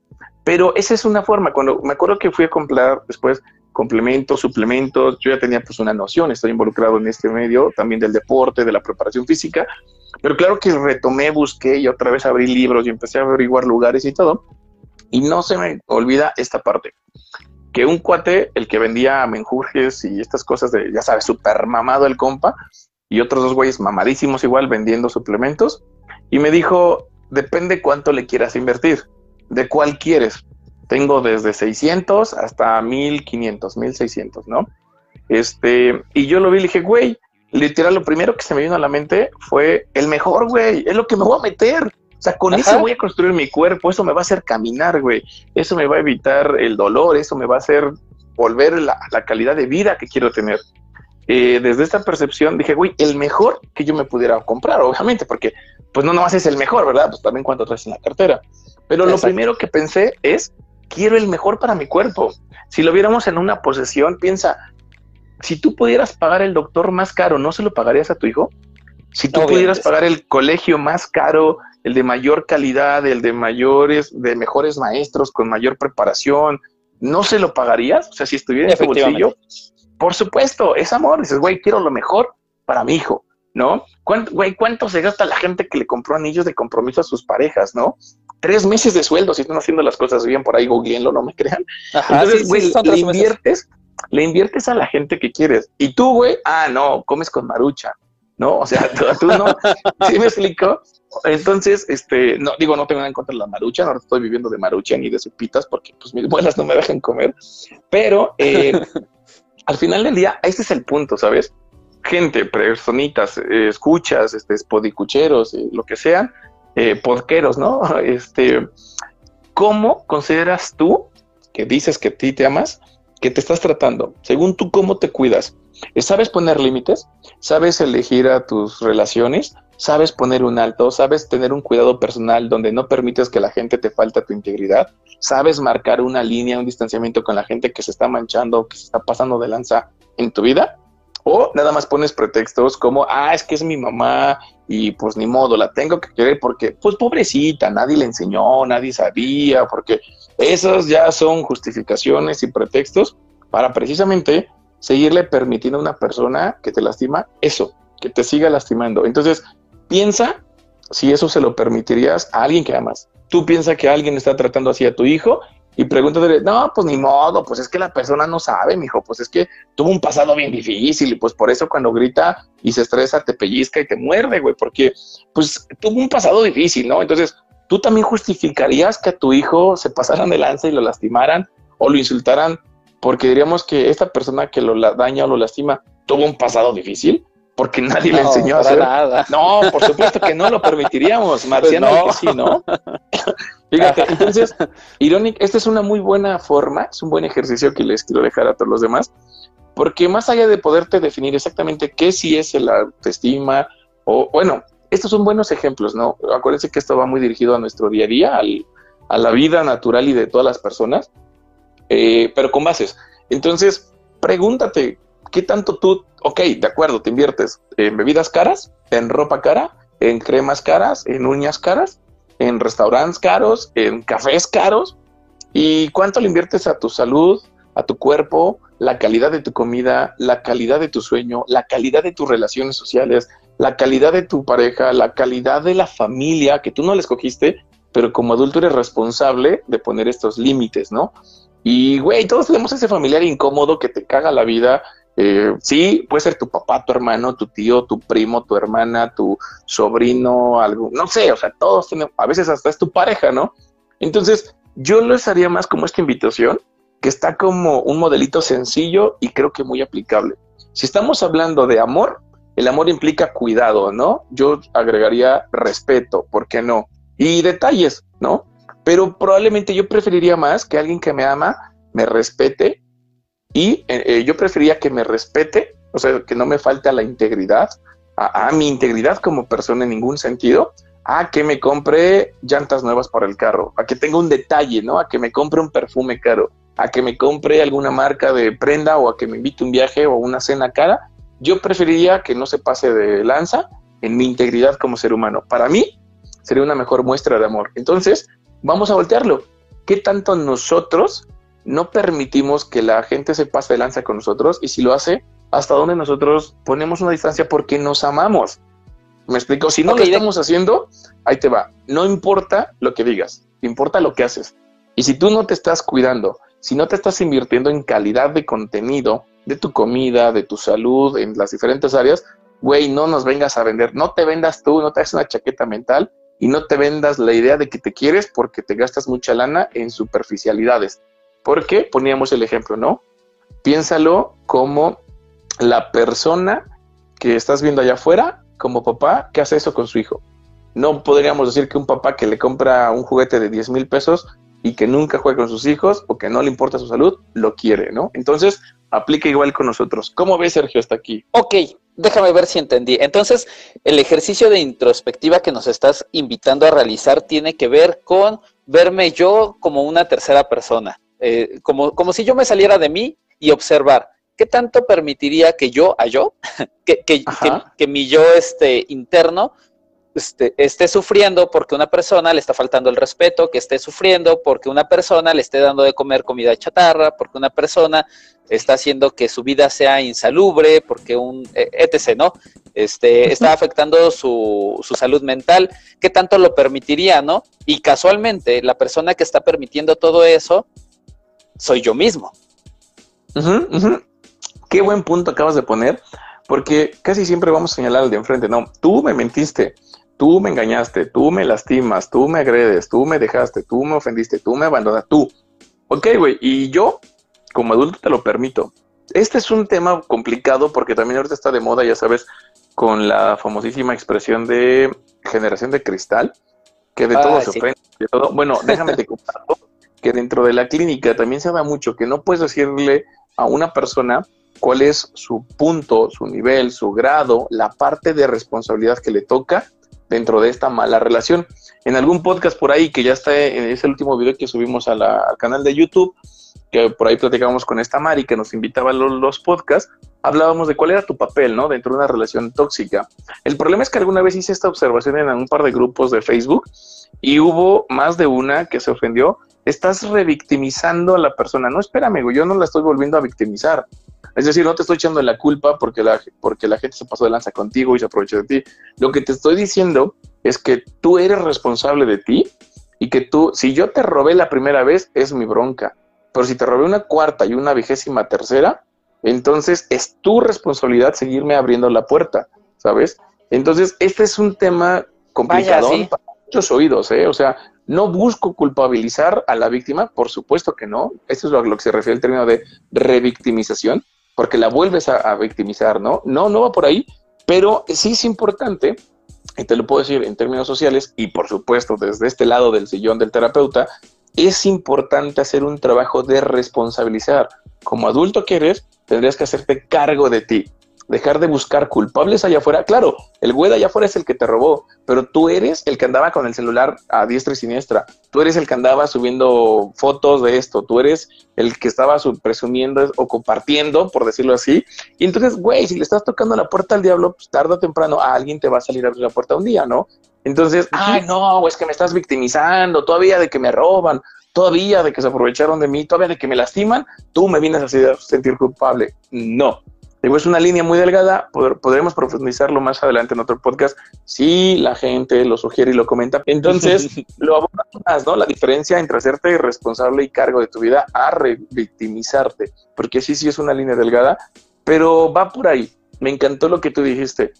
pero esa es una forma. Cuando me acuerdo que fui a comprar después complementos, suplementos, yo ya tenía pues una noción, estoy involucrado en este medio también del deporte, de la preparación física, pero claro que retomé, busqué y otra vez abrí libros y empecé a averiguar lugares y todo, y no se me olvida esta parte que un cuate, el que vendía menjurjes y estas cosas de, ya sabes, súper mamado el compa, y otros dos güeyes mamadísimos igual vendiendo suplementos, y me dijo, depende cuánto le quieras invertir, de cuál quieres. Tengo desde 600 hasta 1500, 1600, ¿no? Este, y yo lo vi y le dije, güey, literal, lo primero que se me vino a la mente fue el mejor, güey, es lo que me voy a meter. O sea, con eso voy a construir mi cuerpo, eso me va a hacer caminar, güey. Eso me va a evitar el dolor, eso me va a hacer volver la, la calidad de vida que quiero tener. Eh, desde esta percepción dije, güey, el mejor que yo me pudiera comprar, obviamente, porque pues no nomás es el mejor, ¿verdad? Pues también cuánto traes en la cartera. Pero lo primero que pensé es, quiero el mejor para mi cuerpo. Si lo viéramos en una posesión, piensa, si tú pudieras pagar el doctor más caro, ¿no se lo pagarías a tu hijo? Si tú pudieras pagar el colegio más caro, el de mayor calidad, el de mayores, de mejores maestros, con mayor preparación, ¿no se lo pagarías? O sea, si estuviera en tu bolsillo, por supuesto, es amor. Dices, güey, quiero lo mejor para mi hijo, ¿no? ¿Cuánto, güey, cuánto se gasta la gente que le compró anillos de compromiso a sus parejas, ¿no? Tres meses de sueldo si están haciendo las cosas bien por ahí, googleenlo, no me crean. Entonces, güey, le inviertes, le inviertes a la gente que quieres. Y tú, güey, ah, no, comes con marucha, ¿no? O sea, tú, no, ¿sí me explico? Entonces, este, no, digo, no tengo nada en contra de la marucha, ahora estoy viviendo de marucha ni de supitas porque pues mis buenas no me dejan comer, pero eh, al final del día, este es el punto, ¿sabes? Gente, personitas, eh, escuchas, este, podicucheros, eh, lo que sean, podqueros, ¿no? Este, ¿cómo consideras tú que dices que a ti te amas, que te estás tratando? Según tú, ¿cómo te cuidas? ¿Sabes poner límites? ¿Sabes elegir a tus relaciones? ¿Sabes poner un alto? ¿Sabes tener un cuidado personal donde no permites que la gente te falte tu integridad? ¿Sabes marcar una línea, un distanciamiento con la gente que se está manchando, que se está pasando de lanza en tu vida? ¿O nada más pones pretextos como, ah, es que es mi mamá y pues ni modo, la tengo que querer porque, pues pobrecita, nadie le enseñó, nadie sabía, porque esos ya son justificaciones y pretextos para precisamente seguirle permitiendo a una persona que te lastima eso, que te siga lastimando. Entonces, piensa si eso se lo permitirías a alguien que amas. Tú piensas que alguien está tratando así a tu hijo y pregúntate, no, pues ni modo, pues es que la persona no sabe, mijo, pues es que tuvo un pasado bien difícil y pues por eso cuando grita y se estresa te pellizca y te muerde, güey, porque pues tuvo un pasado difícil, ¿no? Entonces, tú también justificarías que a tu hijo se pasaran de lanza y lo lastimaran o lo insultaran porque diríamos que esta persona que lo daña o lo lastima tuvo un pasado difícil, porque nadie le enseñó a hacer. Nada. No, por supuesto que no lo permitiríamos, pues Marciano, no. sí, ¿no? Fíjate, entonces, Ironic, esta es una muy buena forma, es un buen ejercicio que les quiero dejar a todos los demás, porque más allá de poderte definir exactamente qué sí es el autoestima, o bueno, estos son buenos ejemplos, ¿no? Acuérdense que esto va muy dirigido a nuestro día a día, a la vida natural y de todas las personas, eh, pero con bases. Entonces, pregúntate, ¿qué tanto tú, ok, de acuerdo, te inviertes en bebidas caras, en ropa cara, en cremas caras, en uñas caras, en restaurantes caros, en cafés caros? ¿Y cuánto le inviertes a tu salud, a tu cuerpo, la calidad de tu comida, la calidad de tu sueño, la calidad de tus relaciones sociales, la calidad de tu pareja, la calidad de la familia que tú no la escogiste, pero como adulto eres responsable de poner estos límites, ¿no? Y, güey, todos tenemos ese familiar incómodo que te caga la vida. Eh, sí, puede ser tu papá, tu hermano, tu tío, tu primo, tu hermana, tu sobrino, algo, no sé, o sea, todos tenemos, a veces hasta es tu pareja, ¿no? Entonces, yo lo haría más como esta invitación, que está como un modelito sencillo y creo que muy aplicable. Si estamos hablando de amor, el amor implica cuidado, ¿no? Yo agregaría respeto, ¿por qué no? Y detalles, ¿no? pero probablemente yo preferiría más que alguien que me ama me respete y eh, eh, yo preferiría que me respete, o sea, que no me falte la integridad, a, mi integridad como persona en ningún sentido, a que me compre llantas nuevas para el carro, a que tenga un detalle, ¿no? A que me compre un perfume caro, a que me compre alguna marca de prenda o a que me invite un viaje o una cena cara. Yo preferiría que no se pase de lanza en mi integridad como ser humano. Para mí sería una mejor muestra de amor. Entonces, vamos a voltearlo. ¿Qué tanto nosotros no permitimos que la gente se pase de lanza con nosotros? Y si lo hace, ¿hasta dónde nosotros ponemos una distancia porque nos amamos? ¿Me explico? Si no lo estamos haciendo, ahí te va. No importa lo que digas, importa lo que haces. Y si tú no te estás cuidando, si no te estás invirtiendo en calidad de contenido, de tu comida, de tu salud, en las diferentes áreas, güey, no nos vengas a vender, no te vendas tú, no te hagas una chaqueta mental y no te vendas la idea de que te quieres porque te gastas mucha lana en superficialidades. Porque poníamos el ejemplo, ¿no? Piénsalo como la persona que estás viendo allá afuera, como papá, que hace eso con su hijo. No podríamos decir que un papá que le compra un juguete de 10 mil pesos y que nunca juega con sus hijos o que no le importa su salud, lo quiere, ¿no? Entonces, aplica igual con nosotros. ¿Cómo ves, Sergio, hasta aquí? Ok, déjame ver si entendí. Entonces, el ejercicio de introspectiva que nos estás invitando a realizar tiene que ver con verme yo como una tercera persona, eh, como, como si yo me saliera de mí y observar. ¿Qué tanto permitiría que yo, a yo, que, que, que, mi yo este, interno este, esté sufriendo porque una persona le está faltando el respeto, que esté sufriendo porque una persona le esté dando de comer comida chatarra, porque una persona está haciendo que su vida sea insalubre, porque un e, etc, ¿no? Este, está afectando su, su salud mental, ¿qué tanto lo permitiría, no? Y casualmente, la persona que está permitiendo todo eso soy yo mismo. Qué buen punto acabas de poner, porque casi siempre vamos a señalar al de enfrente, no, tú me mentiste, tú me engañaste, tú me lastimas, tú me agredes, tú me dejaste, tú me ofendiste, tú me abandonas, tú. Ok, güey, y yo como adulto te lo permito. Este es un tema complicado porque también ahorita está de moda, ya sabes, con la famosísima expresión de generación de cristal, que de todo ah, se ofende, de todo. Bueno, déjame te comparto que dentro de la clínica también se da mucho que no puedes decirle a una persona cuál es su punto, su nivel, su grado, la parte de responsabilidad que le toca dentro de esta mala relación. En algún podcast por ahí, que ya está en ese último video que subimos al canal de YouTube, que por ahí platicábamos con esta Mari que nos invitaba a los, los, podcasts, hablábamos de cuál era tu papel, ¿no? Dentro de una relación tóxica. El problema es que alguna vez hice esta observación en un par de grupos de Facebook y hubo más de una que se ofendió. Estás revictimizando a la persona. No, espérame, yo no la estoy volviendo a victimizar. Es decir, no te estoy echando la culpa porque la, porque la gente se pasó de lanza contigo y se aprovechó de ti. Lo que te estoy diciendo es que tú eres responsable de ti y que tú, si yo te robé la primera vez, es mi bronca. Pero si te robé una cuarta y una vigésima tercera, entonces es tu responsabilidad seguirme abriendo la puerta, ¿sabes? Entonces, este es un tema complicado para muchos oídos, ¿eh? O sea, no busco culpabilizar a la víctima, por supuesto que no. Esto es lo, a lo que se refiere el término de revictimización, porque la vuelves a, victimizar, ¿no? No, no va por ahí, pero sí es importante, y te lo puedo decir en términos sociales, y por supuesto desde este lado del sillón del terapeuta, es importante hacer un trabajo de responsabilizar. Como adulto que eres, tendrías que hacerte cargo de ti dejar de buscar culpables allá afuera. Claro, el güey de allá afuera es el que te robó, pero tú eres el que andaba con el celular a diestra y siniestra. Tú eres el que andaba subiendo fotos de esto. Tú eres el que estaba presumiendo o compartiendo, por decirlo así. Y entonces, güey, si le estás tocando la puerta al diablo, pues tarde o temprano a alguien te va a salir a abrir la puerta un día, ¿no? Entonces, ay, no, es que me estás victimizando, todavía de que me roban, todavía de que se aprovecharon de mí, todavía de que me lastiman, tú me vienes a sentir culpable. No, Digo, es una línea muy delgada, podremos profundizarlo más adelante en otro podcast si la gente lo sugiere y lo comenta. Entonces, lo abordamos más, ¿no? La diferencia entre hacerte responsable y cargo de tu vida a revictimizarte, porque sí, sí es una línea delgada, pero va por ahí. Me encantó lo que tú dijiste,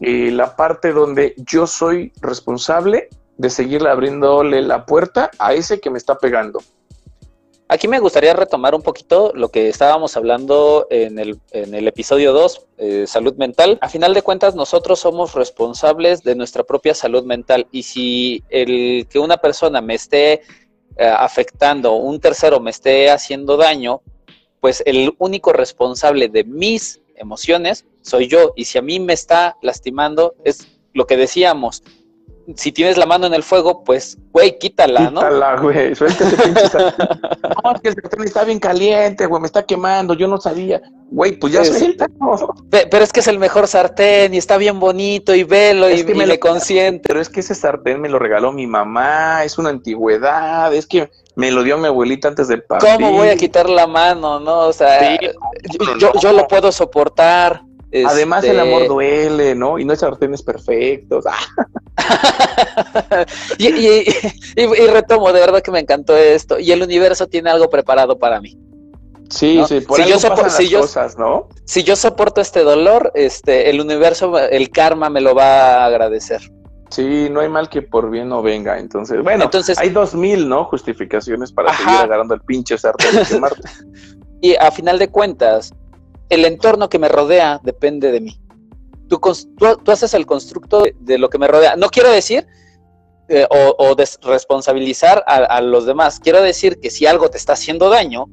eh, la parte donde yo soy responsable de seguirle abriéndole la puerta a ese que me está pegando. Aquí me gustaría retomar un poquito lo que estábamos hablando en el, en el episodio 2, eh, salud mental. A final de cuentas, nosotros somos responsables de nuestra propia salud mental y si el que una persona me esté eh, afectando, un tercero me esté haciendo daño, pues el único responsable de mis emociones soy yo. Y si a mí me está lastimando, es lo que decíamos, si tienes la mano en el fuego, pues, güey, quítala, ¿no? Quítala, güey, suelta ese pinche No, es que el sartén está bien caliente, güey, me está quemando, yo no sabía. Güey, pues ya suelta. Pero es que es el mejor sartén y está bien bonito y velo y, me le consiente. Pero es que ese sartén me lo regaló mi mamá, es una antigüedad, es que me lo dio mi abuelita antes de partir. ¿Cómo voy a quitar la mano, no? O sea, yo, yo lo puedo soportar. Además, el amor este, duele, ¿no? Y no hay sartenes perfectos. y, retomo, de verdad que me encantó esto. Y el universo tiene algo preparado para mí. Sí, sí, por si yo soporto, si yo, cosas, ¿no? Si yo soporto este dolor, este, el universo, el karma me lo va a agradecer. Sí, no hay mal que por bien no venga. Entonces, bueno, Entonces, hay dos mil, ¿no? Justificaciones para seguir agarrando el pinche sartén de Marte. y a final de cuentas, el entorno que me rodea depende de mí. Tú, tú, haces el constructo de, lo que me rodea. No quiero decir eh, o, responsabilizar a, los demás. Quiero decir que si algo te está haciendo daño,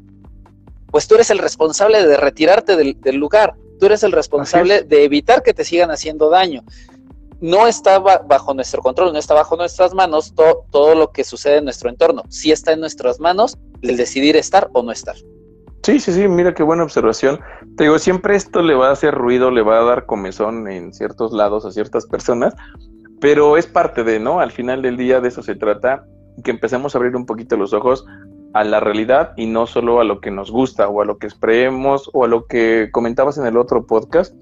pues tú eres el responsable de retirarte del, lugar. Tú eres el responsable de evitar que te sigan haciendo daño. No está bajo nuestro control, no está bajo nuestras manos todo lo que sucede en nuestro entorno. Sí está en nuestras manos el decidir estar o no estar. Sí, sí, sí, mira qué buena observación. Te digo, siempre esto le va a hacer ruido, le va a dar comezón en ciertos lados a ciertas personas, pero es parte de, ¿no? Al final del día de eso se trata, que empecemos a abrir un poquito los ojos a la realidad y no solo a lo que nos gusta o a lo que esperemos o a lo que comentabas en el otro podcast.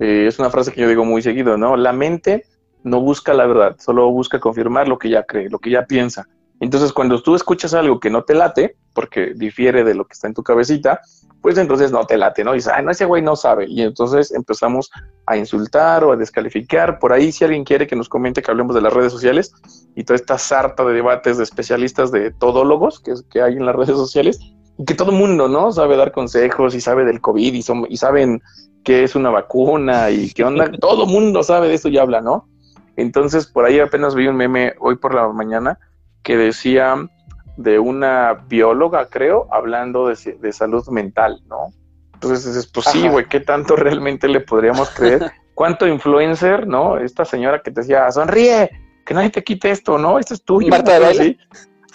Eh, es una frase que yo digo muy seguido, ¿no? La mente no busca la verdad, solo busca confirmar lo que ya cree, lo que ya piensa. Entonces, cuando tú escuchas algo que no te late, porque difiere de lo que está en tu cabecita, pues entonces no te late, ¿no? Y dices, ay, no, ese güey no sabe. Y entonces empezamos a insultar o a descalificar. Por ahí, si alguien quiere que nos comente que hablemos de las redes sociales y toda esta sarta de debates de especialistas de todólogos que, que hay en las redes sociales, y que todo el mundo, ¿no? Sabe dar consejos y sabe del COVID y, son, y saben qué es una vacuna y qué onda. todo el mundo sabe de eso y habla, ¿no? Entonces, por ahí apenas vi un meme hoy por la mañana que decía de una bióloga, creo, hablando de, salud mental, ¿no? Entonces es pues sí, güey, ¿qué tanto realmente le podríamos creer? ¿Cuánto influencer, no? Esta señora que te decía, sonríe, que nadie te quite esto, ¿no? Esto es tuyo. Marta de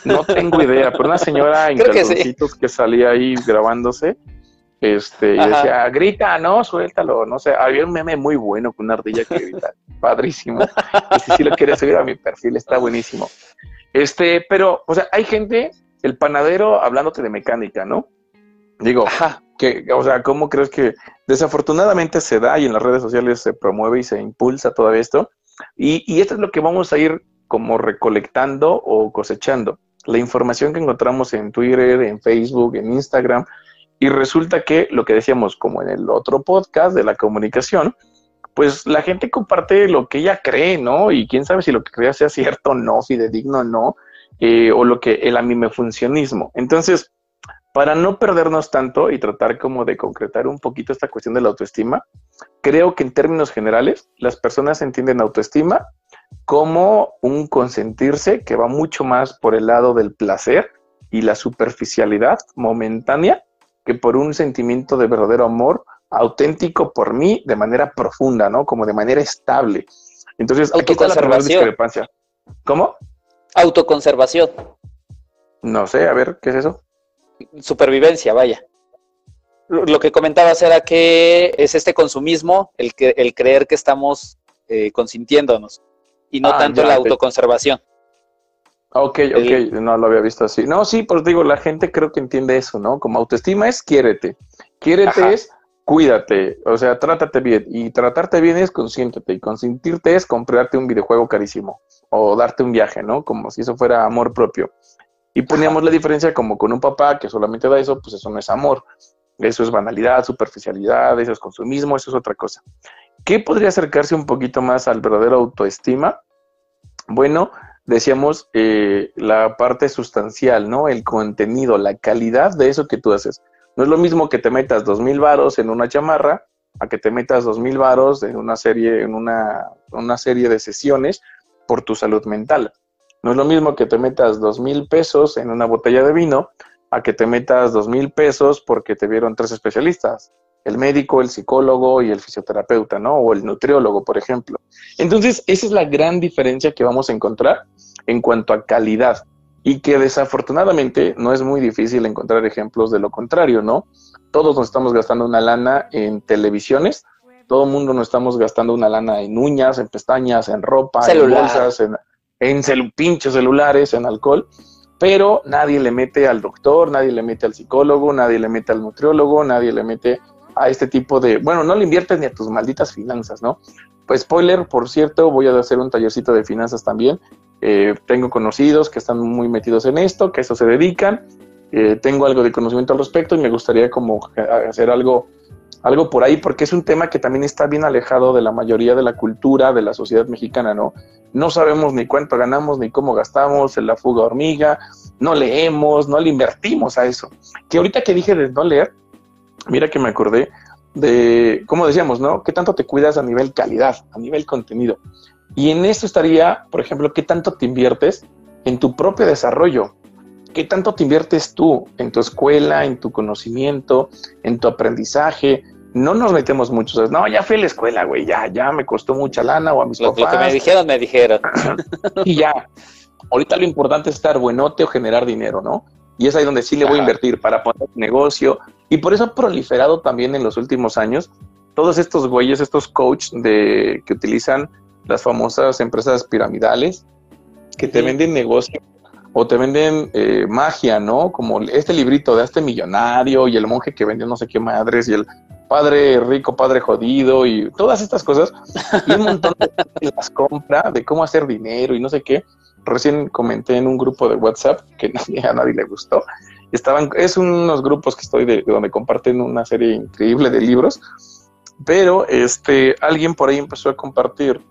No tengo idea, pero una señora en calzoncitos que, salía ahí grabándose, este, y decía, grita, no, suéltalo, no sé, había un meme muy bueno con una ardilla que grita, padrísimo. Y si sí lo quieres subir a mi perfil, está buenísimo. Este, pero, o sea, hay gente, el panadero hablándote de mecánica, ¿no? Digo, que, o sea, ¿cómo crees que desafortunadamente se da y en las redes sociales se promueve y se impulsa todo esto? Y, y esto es lo que vamos a ir como recolectando o cosechando. La información que encontramos en Twitter, en Facebook, en Instagram, y resulta que lo que decíamos como en el otro podcast de la comunicación, pues la gente comparte lo que ella cree, ¿no? Y quién sabe si lo que crea sea cierto o no, fidedigno o no, eh, o lo que el amimefuncionismo. Entonces, para no perdernos tanto y tratar como de concretar un poquito esta cuestión de la autoestima, creo que en términos generales las personas entienden autoestima como un consentirse que va mucho más por el lado del placer y la superficialidad momentánea que por un sentimiento de verdadero amor auténtico por mí de manera profunda, ¿no? Como de manera estable. Entonces, aquí está la discrepancia. ¿Cómo? Autoconservación. No sé, a ver, ¿qué es eso? Supervivencia, vaya. Lo que comentabas era que es este consumismo, el, que, el creer que estamos eh, consintiéndonos y no ah, tanto la autoconservación. Ok, ok, no lo había visto así. No, sí, pues digo, la gente creo que entiende eso, ¿no? Como autoestima es quiérete. Quiérete es cuídate, o sea, trátate bien. Y tratarte bien es consiéntete. Y consentirte es comprarte un videojuego carísimo. O darte un viaje, ¿no? Como si eso fuera amor propio. Y poníamos la diferencia como con un papá que solamente da eso, pues eso no es amor. Eso es banalidad, superficialidad, eso es consumismo, eso es otra cosa. ¿Qué podría acercarse un poquito más al verdadero autoestima? Bueno, decíamos eh, la parte sustancial, ¿no? El contenido, la calidad de eso que tú haces. No es lo mismo que te metas dos mil varos en una chamarra a que te metas dos mil varos en una serie, en una, una serie de sesiones por tu salud mental. No es lo mismo que te metas dos mil pesos en una botella de vino a que te metas dos mil pesos porque te vieron tres especialistas, el médico, el psicólogo y el fisioterapeuta, ¿no? O el nutriólogo, por ejemplo. Entonces, esa es la gran diferencia que vamos a encontrar en cuanto a calidad y que desafortunadamente no es muy difícil encontrar ejemplos de lo contrario, ¿no? Todos nos estamos gastando una lana en televisiones, todo el mundo nos estamos gastando una lana en uñas, en pestañas, en ropa, en bolsas, en, en pinches celulares, en alcohol, pero nadie le mete al doctor, nadie le mete al psicólogo, nadie le mete al nutriólogo, nadie le mete a este tipo de, bueno, no le inviertes ni a tus malditas finanzas, ¿no? Pues spoiler, por cierto, voy a hacer un tallercito de finanzas también eh, tengo conocidos que están muy metidos en esto, que a eso se dedican. Eh, tengo algo de conocimiento al respecto y me gustaría como hacer algo, algo por ahí, porque es un tema que también está bien alejado de la mayoría de la cultura de la sociedad mexicana, ¿no? No sabemos ni cuánto ganamos, ni cómo gastamos, en la fuga hormiga, no leemos, no le invertimos a eso. Que ahorita que dije de no leer, mira que me acordé de, como decíamos, ¿no? ¿Qué tanto te cuidas a nivel calidad, a nivel contenido? Y en esto estaría, por ejemplo, qué tanto te inviertes en tu propio desarrollo, qué tanto te inviertes tú en tu escuela, en tu conocimiento, en tu aprendizaje. No nos metemos muchos, no, ya fui a la escuela, güey, ya, ya me costó mucha lana o a mis lo, papás. Lo que me dijeron, me dijeron. y ya, ahorita lo importante es estar buenote o generar dinero, ¿no? Y es ahí donde sí le voy a invertir para poner negocio. Y por eso ha proliferado también en los últimos años todos estos güeyes, estos coaches de, que utilizan las famosas empresas piramidales que te venden negocio o te venden eh, magia, ¿no? Como este librito de este millonario y el monje que vendió no sé qué madres y el padre rico, padre jodido y todas estas cosas. Y un montón de las compra de cómo hacer dinero y no sé qué. Recién comenté en un grupo de WhatsApp que a nadie le gustó estaban, es unos grupos que estoy de, donde comparten una serie increíble de libros, pero este, alguien por ahí empezó a compartir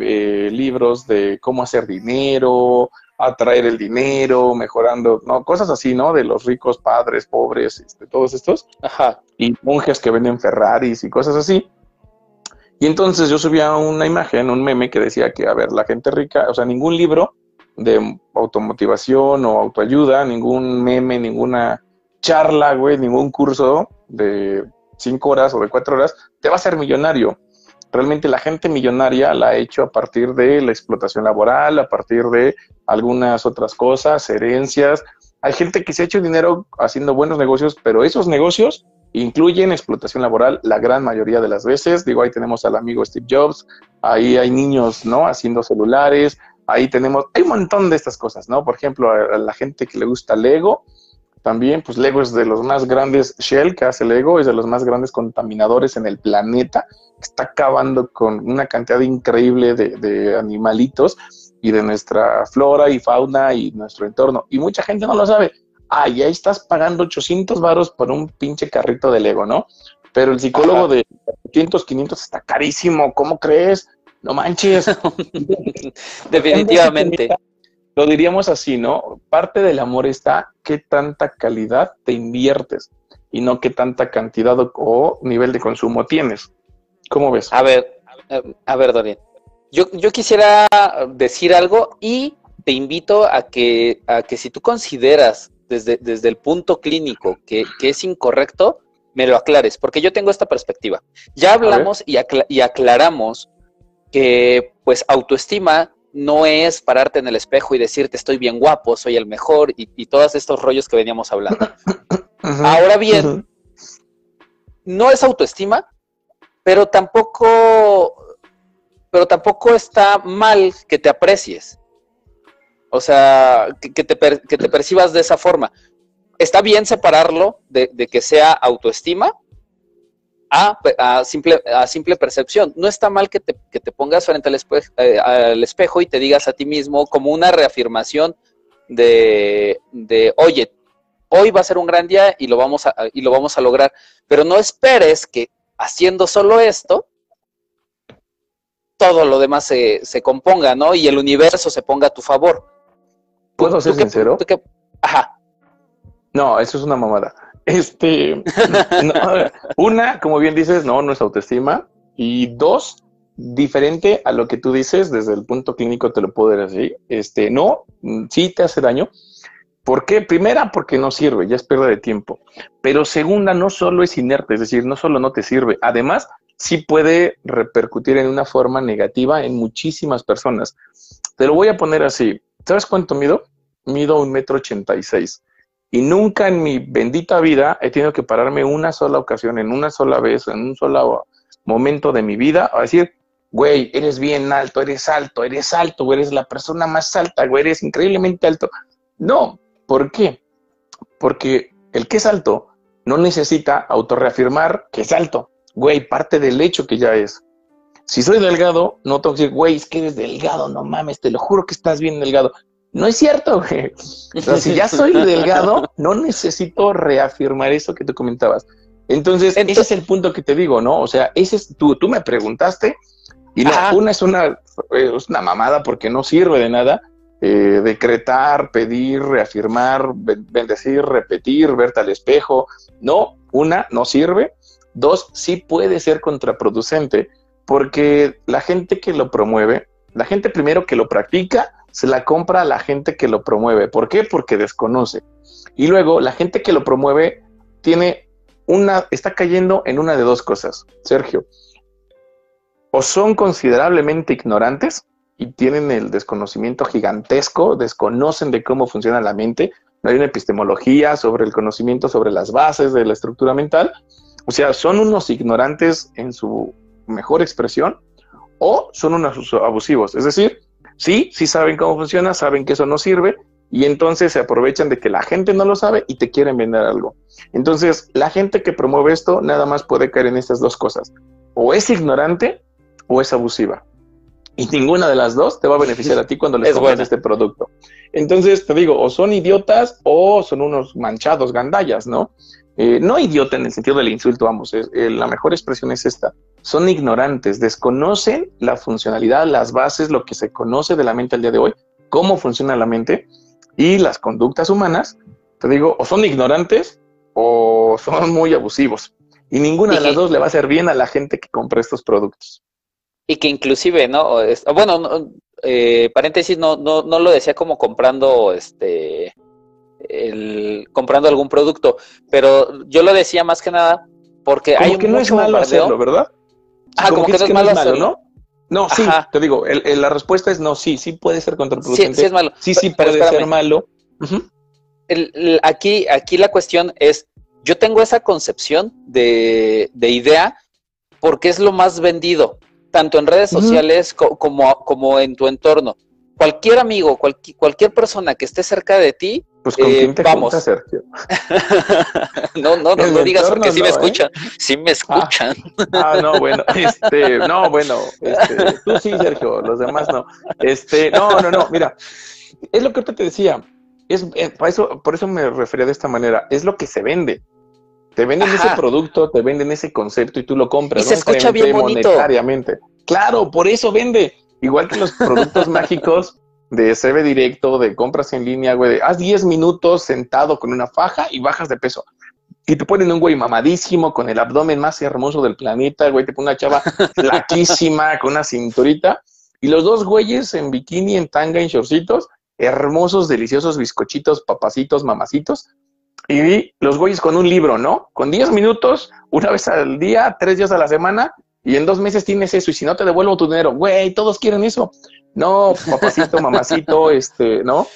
eh, libros de cómo hacer dinero, atraer el dinero, mejorando, ¿no? Cosas así, ¿no? De los ricos, padres, pobres, este, todos estos. Ajá. Y monjes que venden Ferraris y cosas así. Y entonces yo subía una imagen, un meme que decía que, a ver, la gente rica, o sea, ningún libro de automotivación o autoayuda, ningún meme, ninguna charla, güey, ningún curso de cinco horas o de cuatro horas, te va a hacer millonario. Realmente la gente millonaria la ha hecho a partir de la explotación laboral, a partir de algunas otras cosas, herencias. Hay gente que se ha hecho dinero haciendo buenos negocios, pero esos negocios incluyen explotación laboral la gran mayoría de las veces. Digo, ahí tenemos al amigo Steve Jobs, ahí hay niños, ¿no? Haciendo celulares, ahí tenemos, hay un montón de estas cosas, ¿no? Por ejemplo, a, la gente que le gusta Lego, también, pues Lego es de los más grandes, Shell que hace Lego, es de los más grandes contaminadores en el planeta, está acabando con una cantidad increíble de, de animalitos y de nuestra flora y fauna y nuestro entorno. Y mucha gente no lo sabe. Ah, y ahí estás pagando 800 varos por un pinche carrito de Lego, ¿no? Pero el psicólogo de 500, 500 está carísimo, ¿cómo crees? No manches. Definitivamente. Lo diríamos así, ¿no? Parte del amor está qué tanta calidad te inviertes y no qué tanta cantidad o, nivel de consumo tienes. ¿Cómo ves? A ver, a ver, Dorian. Yo, yo quisiera decir algo y te invito a que, a que si tú consideras desde, desde el punto clínico que, que es incorrecto, me lo aclares, porque yo tengo esta perspectiva. Ya hablamos y, y, aclaramos que pues autoestima no es pararte en el espejo y decirte estoy bien guapo, soy el mejor y, todos estos rollos que veníamos hablando. Ahora bien, no es autoestima, pero tampoco, pero tampoco está mal que te aprecies. O sea, que, te, que te percibas de esa forma. Está bien separarlo de, de que sea autoestima a, simple, a simple percepción. No está mal que te, que te pongas frente al espejo, eh, al espejo, y te digas a ti mismo como una reafirmación de, de, oye, hoy va a ser un gran día y lo vamos a, y lo vamos a lograr. Pero no esperes que haciendo solo esto, todo lo demás se, se componga, ¿no? Y el universo se ponga a tu favor. ¿Puedo ser sincero? Ajá. No, eso es una mamada. Este, una, como bien dices, no, no es autoestima. Y dos, diferente a lo que tú dices, desde el punto clínico te lo puedo decir. Este, no, sí te hace daño. ¿Por qué? Primera, porque no sirve, ya es pérdida de tiempo. Pero segunda, no solo es inerte, es decir, no solo no te sirve, además sí puede repercutir en una forma negativa en muchísimas personas. Te lo voy a poner así. ¿Sabes cuánto mido? Mido un metro ochenta y seis. Y nunca en mi bendita vida he tenido que pararme una sola ocasión, en una sola vez, en un solo momento de mi vida, a decir, güey, eres bien alto, eres alto, eres alto, güey, eres la persona más alta, güey, eres increíblemente alto. No, ¿por qué? Porque el que es alto no necesita autorreafirmar que es alto. Güey, parte del hecho que ya es. Si soy delgado, no tengo que decir, güey, es que eres delgado, no mames, te lo juro que estás bien delgado. No es cierto, güey. si ya soy delgado, no necesito reafirmar eso que tú comentabas. Entonces, ese es el punto que te digo, ¿no? O sea, ese es, tú, tú me preguntaste y no, una es una, es una mamada porque no sirve de nada. Eh, decretar, pedir, reafirmar, bendecir, repetir, verte al espejo. No, una no sirve. Dos, sí puede ser contraproducente porque la gente que lo promueve, la gente primero que lo practica, se la compra a la gente que lo promueve. ¿Por qué? Porque desconoce. Y luego la gente que lo promueve tiene una, está cayendo en una de dos cosas, Sergio. O son considerablemente ignorantes y tienen el desconocimiento gigantesco, desconocen de cómo funciona la mente, no hay una epistemología sobre el conocimiento sobre las bases de la estructura mental. O sea, son unos ignorantes en su mejor expresión o son unos abusivos. Es decir, Sí, sí saben cómo funciona, saben que eso no sirve y entonces se aprovechan de que la gente no lo sabe y te quieren vender algo. Entonces, la gente que promueve esto nada más puede caer en estas dos cosas. O es ignorante o es abusiva. y ninguna de las dos te va a beneficiar a ti cuando les compras este producto. Entonces, te digo, o son idiotas o son unos manchados gandallas, ¿no? Eh, no idiota en el sentido del insulto, vamos, eh, la mejor expresión es esta. Son ignorantes, desconocen la funcionalidad, las bases, lo que se conoce de la mente al día de hoy, cómo funciona la mente y las conductas humanas. Te digo, o son ignorantes o son muy abusivos. Y ninguna de las dos le va a hacer bien a la gente que compra estos productos. Y que inclusive, ¿no? Bueno, eh, paréntesis, no, no, no lo decía como comprando este el, comprando algún producto, pero yo lo decía más que nada porque hay que no es malo hacerlo, ¿verdad? Ah, como, que, no es malo, hacerlo. ¿no? No, sí, te digo, la respuesta es no, sí, sí puede ser contraproducente. Sí, sí es malo. Sí, sí puede ser malo. aquí, aquí la cuestión es, yo tengo esa concepción de, de idea porque es lo más vendido tanto en redes sociales como, como en tu entorno. Cualquier amigo, cualquier persona que esté cerca de ti, pues con quién te eh, vamos. Sergio. no, no, no, no digas porque sí me ¿eh? escuchan, sí me ah. escuchan. Ah, no, bueno, este, no, bueno, este, tú sí, Sergio, los demás no. Este, no, no, no, mira, es lo que te decía, es, eh, por, eso, por eso me refería de esta manera, es lo que se vende. Te venden ese producto, te venden ese concepto y tú lo compras. Y se escucha bien bonito. Monetariamente. Claro, por eso vende. Igual que los productos mágicos de CB directo, de compras en línea, güey, haz 10 minutos sentado con una faja y bajas de peso. Y te ponen un güey mamadísimo con el abdomen más hermoso del planeta, güey, te pone una chava flaquísima con una cinturita. Y los dos güeyes en bikini, en tanga, en shortcitos, hermosos, deliciosos bizcochitos, papacitos, mamacitos, y los güeyes con un libro, ¿no? Con 10 minutos, una vez al día, tres días a la semana, y en dos meses tienes eso, y si no te devuelvo tu dinero, güey, todos quieren eso. No, papacito, mamacito, este, ¿no?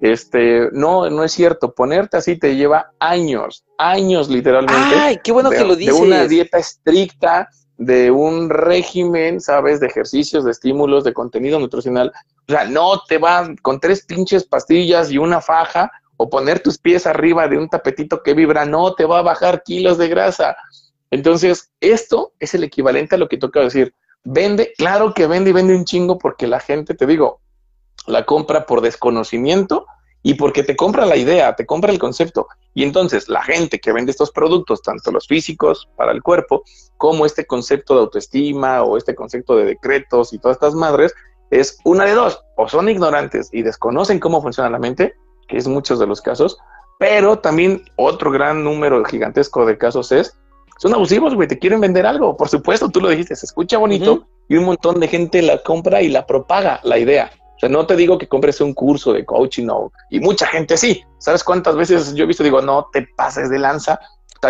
Este, no, no es cierto. Ponerte así te lleva años, años literalmente. Ay, qué bueno que lo dices. De una dieta estricta, de un régimen, ¿sabes? De ejercicios, de estímulos, de contenido nutricional. O sea, no te van con tres pinches pastillas y una faja o poner tus pies arriba de un tapetito que vibra, no te va a bajar kilos de grasa. Entonces, esto es el equivalente a lo que toca decir. Vende, claro que vende y vende un chingo porque la gente, te digo, la compra por desconocimiento y porque te compra la idea, te compra el concepto. Y entonces la gente que vende estos productos, tanto los físicos para el cuerpo, como este concepto de autoestima o este concepto de decretos y todas estas madres, es una de dos, o son ignorantes y desconocen cómo funciona la mente, que es muchos de los casos, pero también otro gran número gigantesco de casos es, son abusivos, güey, te quieren vender algo, por supuesto, tú lo dijiste, se escucha bonito y un montón de gente la compra y la propaga la idea. O sea, no te digo que compres un curso de coaching o, y mucha gente sí. ¿Sabes cuántas veces yo he visto, digo, no te pases de lanza?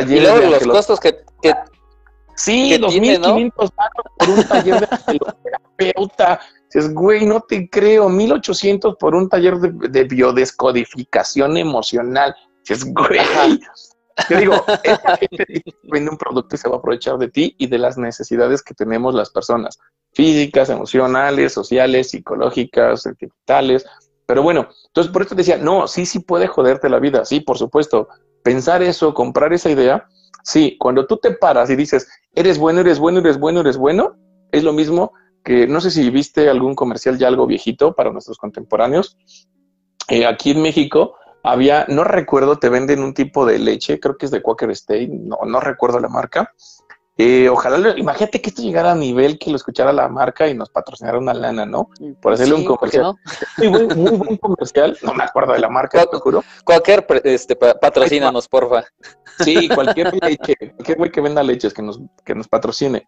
y luego los costos que, que, Sí, 2.500 por un taller de terapeuta. Dices, güey, no te creo, 1.800 por un taller de, biodescodificación emocional. Dices, güey. Te digo, esta gente vende un producto y se va a aprovechar de ti y de las necesidades que tenemos las personas, físicas, emocionales, sociales, psicológicas, sentimentales. Pero bueno, entonces por eso te decía, no, sí, sí puede joderte la vida, sí, por supuesto. Pensar eso, comprar esa idea, sí, cuando tú te paras y dices, eres bueno, eres bueno, eres bueno, eres bueno, es lo mismo que no sé si viste algún comercial ya algo viejito para nuestros contemporáneos. Eh, aquí en México había, no recuerdo, te venden un tipo de leche, creo que es de Quaker State, no, no recuerdo la marca. Eh, ojalá, imagínate que esto llegara a nivel que lo escuchara la marca y nos patrocinara una lana, ¿no? Por hacerle un comercial. Muy, buen, muy buen comercial, no me acuerdo de la marca, te juro. Quaker, este, patrocínanos, porfa. Sí, cualquier leche, cualquier güey que venda leches que nos, que nos patrocine.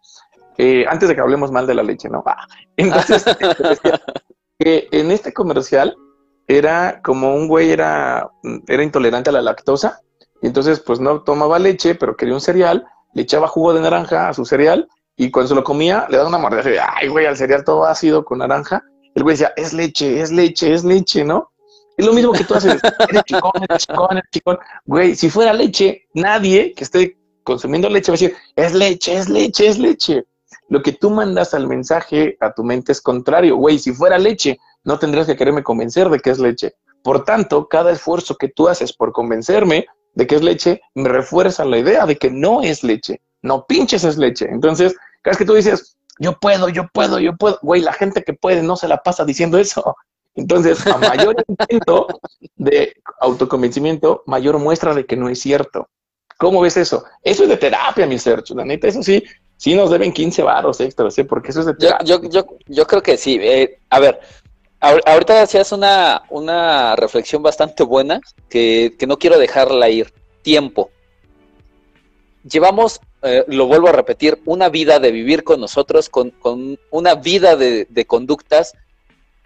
Eh, antes de que hablemos mal de la leche, ¿no? Ah, entonces, que en este comercial era como un güey era, era intolerante a la lactosa, y entonces pues no tomaba leche, pero quería un cereal, le echaba jugo de naranja a su cereal, y cuando se lo comía, le daba una mordida, de, ay güey, al cereal todo ácido con naranja, el güey decía, es leche, es leche, es leche, ¿no? Es lo mismo que tú haces, eres chicón, eres chicón, eres chicón. Güey, si fuera leche, nadie que esté consumiendo leche va a decir, es leche, es leche, es leche lo que tú mandas al mensaje a tu mente es contrario. Güey, si fuera leche, no tendrías que quererme convencer de que es leche. Por tanto, cada esfuerzo que tú haces por convencerme de que es leche, me refuerza la idea de que no es leche. No pinches es leche. Entonces, cada vez que tú dices, yo puedo, yo puedo, yo puedo. Güey, la gente que puede no se la pasa diciendo eso. Entonces, a mayor intento de autoconvencimiento, mayor muestra de que no es cierto. ¿Cómo ves eso? Eso es de terapia, mi Sergio. La neta, eso sí, sí nos deben 15 varos extras, ¿sí? porque eso es de terapia. Yo, yo, yo, creo que sí. Eh, a ver, ahorita hacías una, una reflexión bastante buena que, que no quiero dejarla ir. Tiempo. Llevamos eh, lo vuelvo a repetir, una vida de vivir con nosotros, con, con una vida de, conductas,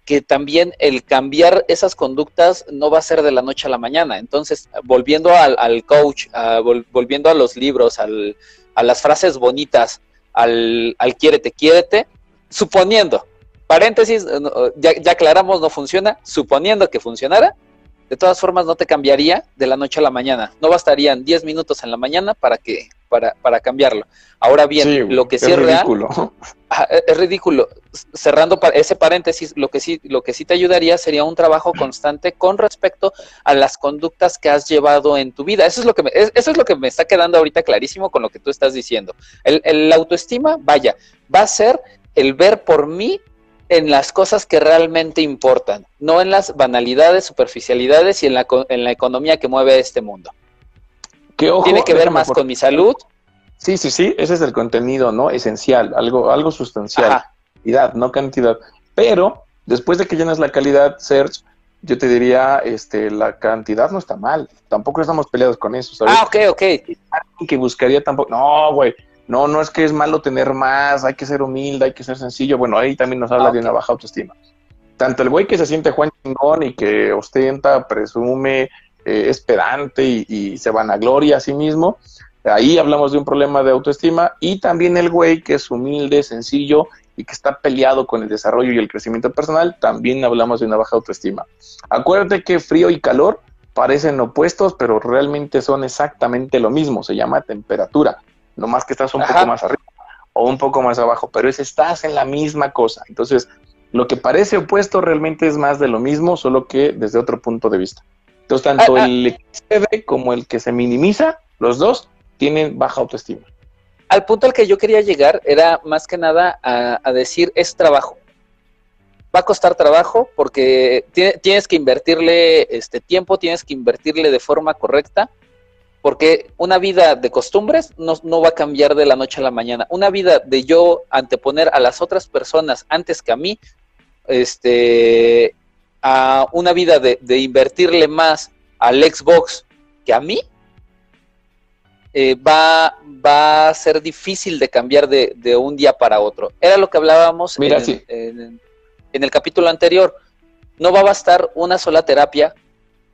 que también el cambiar esas conductas no va a ser de la noche a la mañana. Entonces, volviendo al, al coach, volviendo a los libros, al, a las frases bonitas, al, al quiérete, quiérete, suponiendo, paréntesis, ya, ya aclaramos, no funciona, suponiendo que funcionara, de todas formas no te cambiaría de la noche a la mañana. No bastarían 10 minutos en la mañana para que para, para cambiarlo. Ahora bien, lo que sí es, ridículo. es ridículo. Cerrando ese paréntesis, lo que sí lo que sí te ayudaría sería un trabajo constante con respecto a las conductas que has llevado en tu vida. Eso es lo que me, eso es lo que me está quedando ahorita clarísimo con lo que tú estás diciendo. El, el autoestima, vaya, va a ser el ver por mí en las cosas que realmente importan, no en las banalidades, superficialidades y en la, en la economía que mueve este mundo. Tiene que ver más con mi salud. Sí, sí, sí, ese es el contenido, ¿no? Esencial, algo, algo sustancial. Calidad, no cantidad. Pero después de que llenas la calidad, Search, yo te diría, este, la cantidad no está mal. Tampoco estamos peleados con eso, ¿sabes? Ah, ok, ok. que buscaría tampoco. No, güey no, no es que es malo tener más, hay que ser humilde, hay que ser sencillo. Bueno, ahí también nos habla ah, de una baja autoestima. Tanto el güey que se siente Juan chingón y que ostenta, presume, eh, es pedante y, y, se vanagloria a sí mismo, ahí hablamos de un problema de autoestima. Y también el güey que es humilde, sencillo y que está peleado con el desarrollo y el crecimiento personal, también hablamos de una baja autoestima. Acuérdate que frío y calor parecen opuestos, pero realmente son exactamente lo mismo, se llama temperatura no más que estás un poco más arriba o un poco más abajo, pero es estás en la misma cosa. Entonces, lo que parece opuesto realmente es más de lo mismo, solo que desde otro punto de vista. Entonces, tanto ah, ah. el que excede como el que se minimiza, los dos tienen baja autoestima. Al punto al que yo quería llegar era más que nada a, decir es trabajo. Va a costar trabajo porque tienes que invertirle este tiempo, tienes que invertirle de forma correcta porque una vida de costumbres no, va a cambiar de la noche a la mañana. Una vida de yo anteponer a las otras personas antes que a mí, este, a una vida de, invertirle más al Xbox que a mí, eh, va, va a ser difícil de cambiar de, un día para otro. Era lo que hablábamos en el capítulo anterior. No va a bastar una sola terapia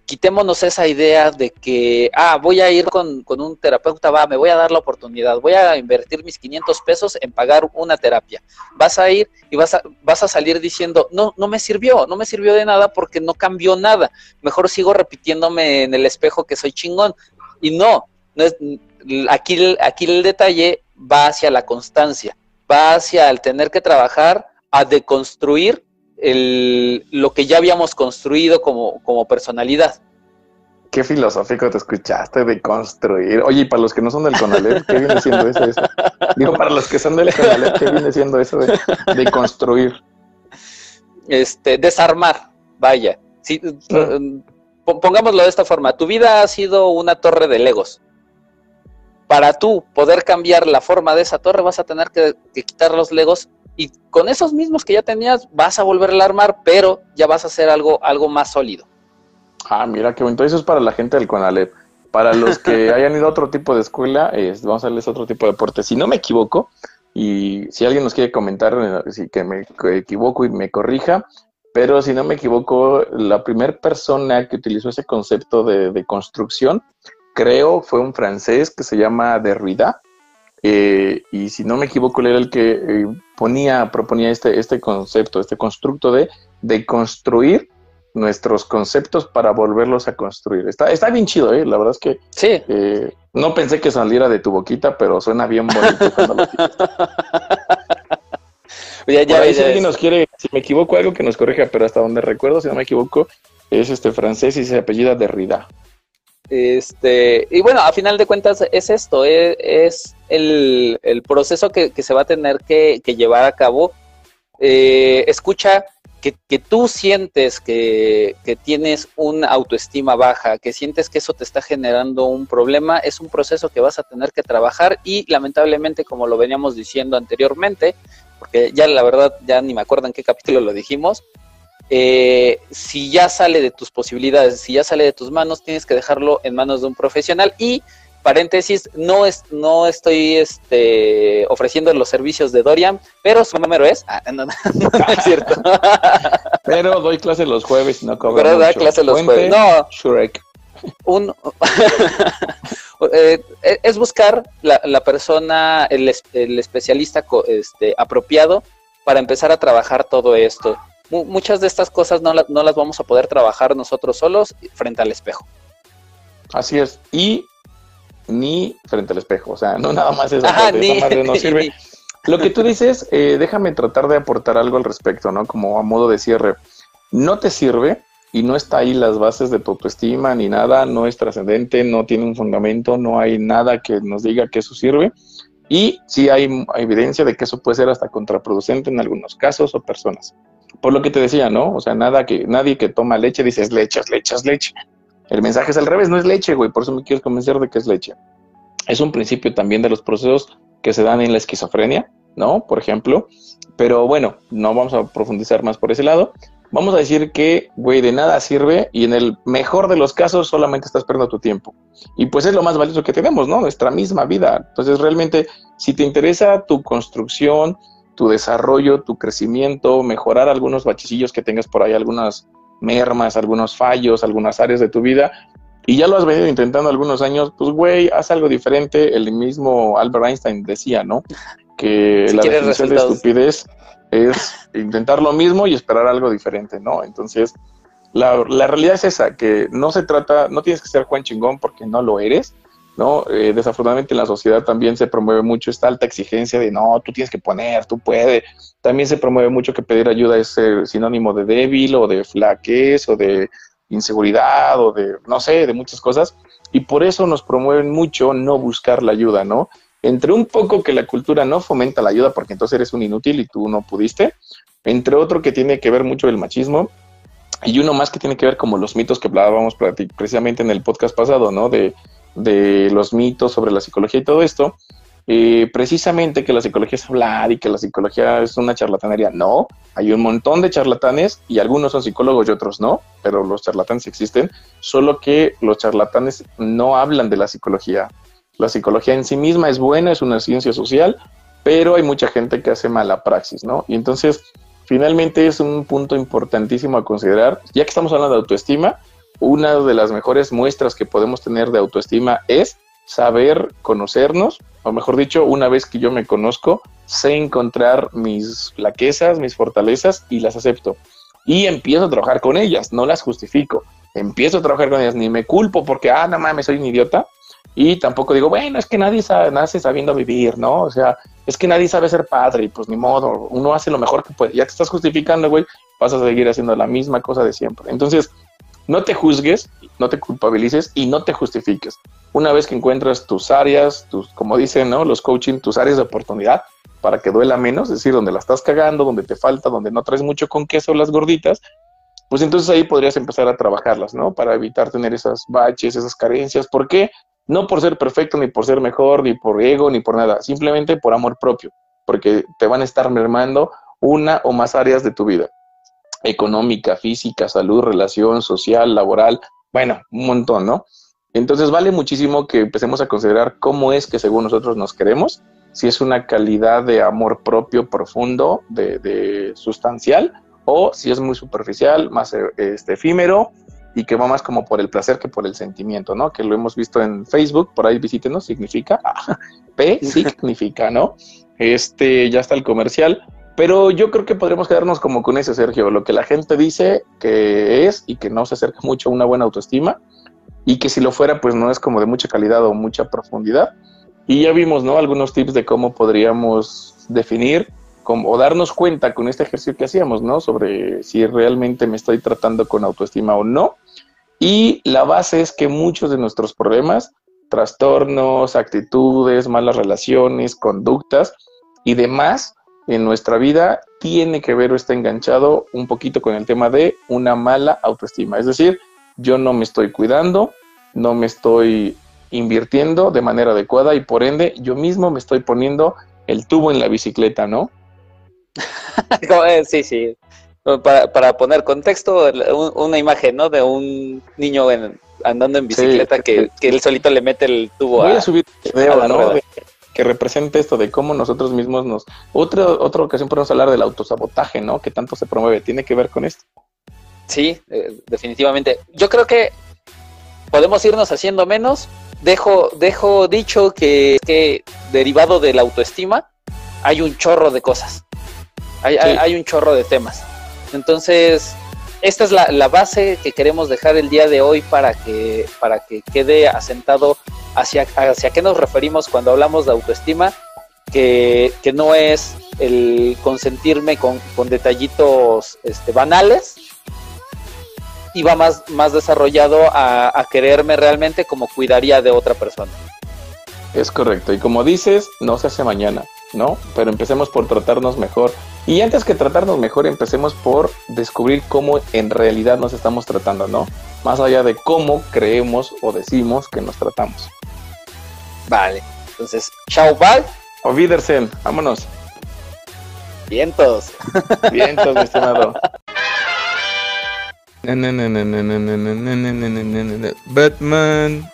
quitémonos esa idea de que, ah, voy a ir con, un terapeuta, va, me voy a dar la oportunidad, voy a invertir mis 500 pesos en pagar una terapia. Vas a ir y vas a, vas a salir diciendo, no, no me sirvió, no me sirvió de nada porque no cambió nada. Mejor sigo repitiéndome en el espejo que soy chingón. Y no, no es, aquí, aquí el detalle va hacia la constancia, va hacia el tener que trabajar a deconstruir el, lo que ya habíamos construido como, como personalidad. Qué filosófico te escuchaste de construir. Oye, y para los que no son del Conalep, ¿qué viene siendo eso? Digo, para los que son del Conalep, ¿qué viene siendo eso de, de construir? Este, desarmar, vaya. Si, mm. Pongámoslo de esta forma, tu vida ha sido una torre de legos. Para tú poder cambiar la forma de esa torre vas a tener que quitar los legos y con esos mismos que ya tenías vas a volver a armar, pero ya vas a hacer algo, algo más sólido. Ah, mira qué bonito. Eso es para la gente del CONALEP. Para los que hayan ido a otro tipo de escuela, vamos a darles otro tipo de deporte. Si no me equivoco, y si alguien nos quiere comentar, eh, si que me equivoco y me corrija, pero si no me equivoco, la primera persona que utilizó ese concepto de, de, construcción, creo, fue un francés que se llama Derrida, eh, y si no me equivoco, él era el que eh, ponía, proponía este, este concepto, este constructo de, de construir nuestros conceptos para volverlos a construir. Está, está bien chido, ¿eh? La verdad es que sí. Eh, no pensé que saliera de tu boquita, pero suena bien bonito cuando lo ya, ya, si alguien nos quiere, si me equivoco, algo que nos corrija, pero hasta donde recuerdo, si no me equivoco, es este francés y se apellida Derrida. Este, y bueno, a final de cuentas es esto, es, el, proceso que, se va a tener que, llevar a cabo. Eh, escucha que, tú sientes que, tienes una autoestima baja, que sientes que eso te está generando un problema, es un proceso que vas a tener que trabajar y lamentablemente, como lo veníamos diciendo anteriormente, porque ya la verdad ya ni me acuerdo en qué capítulo lo dijimos, eh, si ya sale de tus posibilidades, si ya sale de tus manos, tienes que dejarlo en manos de un profesional y paréntesis, no es, no estoy este, ofreciendo los servicios de Dorian, pero su número es, ah, no, es cierto. pero doy clase los jueves y no cobro Pero da clase los jueves. No. Shrek. Un, eh, es buscar la, la persona, el, el especialista este, apropiado para empezar a trabajar todo esto muchas de estas cosas no, no las vamos a poder trabajar nosotros solos frente al espejo. Así es. Y ni frente al espejo. O sea, no nada más eso. Ajá, no sirve. Lo que tú dices, eh, déjame tratar de aportar algo al respecto, ¿no? Como a modo de cierre. No te sirve y no está ahí las bases de tu autoestima ni nada, no es trascendente, no tiene un fundamento, no hay nada que nos diga que eso sirve. Y sí hay evidencia de que eso puede ser hasta contraproducente en algunos casos o personas por lo que te decía, ¿no? O sea, nada que, nadie que toma leche dice es leche, es leche, es leche. El mensaje es al revés, no es leche, güey, por eso me quieres convencer de que es leche. Es un principio también de los procesos que se dan en la esquizofrenia, ¿no? Por ejemplo. Pero bueno, no vamos a profundizar más por ese lado. Vamos a decir que, güey, de nada sirve y en el mejor de los casos solamente estás perdiendo tu tiempo. Y pues es lo más valioso que tenemos, ¿no? Nuestra misma vida. Entonces, realmente, si te interesa tu construcción, tu desarrollo, tu crecimiento, mejorar algunos bachecillos que tengas por ahí, algunas mermas, algunos fallos, algunas áreas de tu vida, y ya lo has venido intentando algunos años, pues güey, haz algo diferente. El mismo Albert Einstein decía, ¿no? Que la definición de estupidez es intentar lo mismo y esperar algo diferente, ¿no? Entonces, la, la realidad es esa, que no se trata, no tienes que ser Juan Chingón porque no lo eres, ¿no? Eh, desafortunadamente en la sociedad también se promueve mucho esta alta exigencia de no, tú tienes que poner, tú puedes. También se promueve mucho que pedir ayuda es sinónimo de débil o de flaquez o de inseguridad o de, no sé, de muchas cosas. Y por eso nos promueven mucho no buscar la ayuda, ¿no? Entre un poco que la cultura no fomenta la ayuda porque entonces eres un inútil y tú no pudiste, entre otro que tiene que ver mucho el machismo, y uno más que tiene que ver como los mitos que hablábamos precisamente en el podcast pasado, ¿no? De de los mitos sobre la psicología y todo esto, eh, precisamente que la psicología es hablar y que la psicología es una charlatanería. No, hay un montón de charlatanes y algunos son psicólogos y otros no, pero los charlatanes existen, solo que los charlatanes no hablan de la psicología. La psicología en sí misma es buena, es una ciencia social, pero hay mucha gente que hace mala praxis, ¿no? Y entonces, finalmente es un punto importantísimo a considerar, ya que estamos hablando de autoestima, una de las mejores muestras que podemos tener de autoestima es saber conocernos, o mejor dicho, una vez que yo me conozco, sé encontrar mis flaquezas, mis fortalezas y las acepto. Y empiezo a trabajar con ellas, no las justifico. Empiezo a trabajar con ellas, ni me culpo porque, ah, no mames, soy un idiota. Y tampoco digo, bueno, es que nadie nace sabiendo vivir, ¿no? O sea, es que nadie sabe ser padre pues ni modo, uno hace lo mejor que puede. Ya te estás justificando, güey, vas a seguir haciendo la misma cosa de siempre. Entonces, no te juzgues, no te culpabilices y no te justifiques. Una vez que encuentras tus áreas, tus, como dicen ¿no? los coaching, tus áreas de oportunidad para que duela menos, es decir, donde la estás cagando, donde te falta, donde no traes mucho con queso las gorditas, pues entonces ahí podrías empezar a trabajarlas, ¿no? Para evitar tener esas baches, esas carencias. ¿Por qué? No por ser perfecto, ni por ser mejor, ni por ego, ni por nada, simplemente por amor propio, porque te van a estar mermando una o más áreas de tu vida económica, física, salud, relación social, laboral, bueno, un montón, ¿no? Entonces vale muchísimo que empecemos a considerar cómo es que según nosotros nos queremos, si es una calidad de amor propio profundo, de, sustancial, o si es muy superficial, más eh, este, efímero y que va más como por el placer que por el sentimiento, ¿no? Que lo hemos visto en Facebook, por ahí visítenos, significa, P significa, ¿no? Este, ya está el comercial. Pero yo creo que podríamos quedarnos como con ese, Sergio, lo que la gente dice que es y que no se acerca mucho a una buena autoestima y que si lo fuera, pues no es como de mucha calidad o mucha profundidad. Y ya vimos, ¿no? Algunos tips de cómo podríamos definir o darnos cuenta con este ejercicio que hacíamos, ¿no? Sobre si realmente me estoy tratando con autoestima o no. Y la base es que muchos de nuestros problemas trastornos, actitudes, malas relaciones, conductas y demás en nuestra vida tiene que ver o está enganchado un poquito con el tema de una mala autoestima. Es decir, yo no me estoy cuidando, no me estoy invirtiendo de manera adecuada y por ende yo mismo me estoy poniendo el tubo en la bicicleta, ¿no? sí, sí. Para, poner contexto, una imagen, ¿no? De un niño andando en bicicleta que, que, él solito le mete el tubo Voy a, subir video, ¿no? Que represente esto de cómo nosotros mismos nos... Otra, otra ocasión podemos hablar del autosabotaje, ¿no? Que tanto se promueve. ¿Tiene que ver con esto? Sí, eh, definitivamente. Yo creo que podemos irnos haciendo menos. Dejo, dejo dicho que, que derivado de la autoestima hay un chorro de cosas. Hay, hay, un chorro de temas. Entonces, esta es la, base que queremos dejar el día de hoy para que, para que quede asentado hacia, hacia qué nos referimos cuando hablamos de autoestima, que, que no es el consentirme con, con detallitos este, banales, y va más, más desarrollado a, quererme realmente como cuidaría de otra persona. Es correcto, y como dices, no se hace mañana, ¿no? Pero empecemos por tratarnos mejor. Y antes que tratarnos mejor, empecemos por descubrir cómo en realidad nos estamos tratando, ¿no? Más allá de cómo creemos o decimos que nos tratamos. Vale, entonces, chao, bye. O Wiedersehen, vámonos. Vientos. Vientos, mi estimado. Batman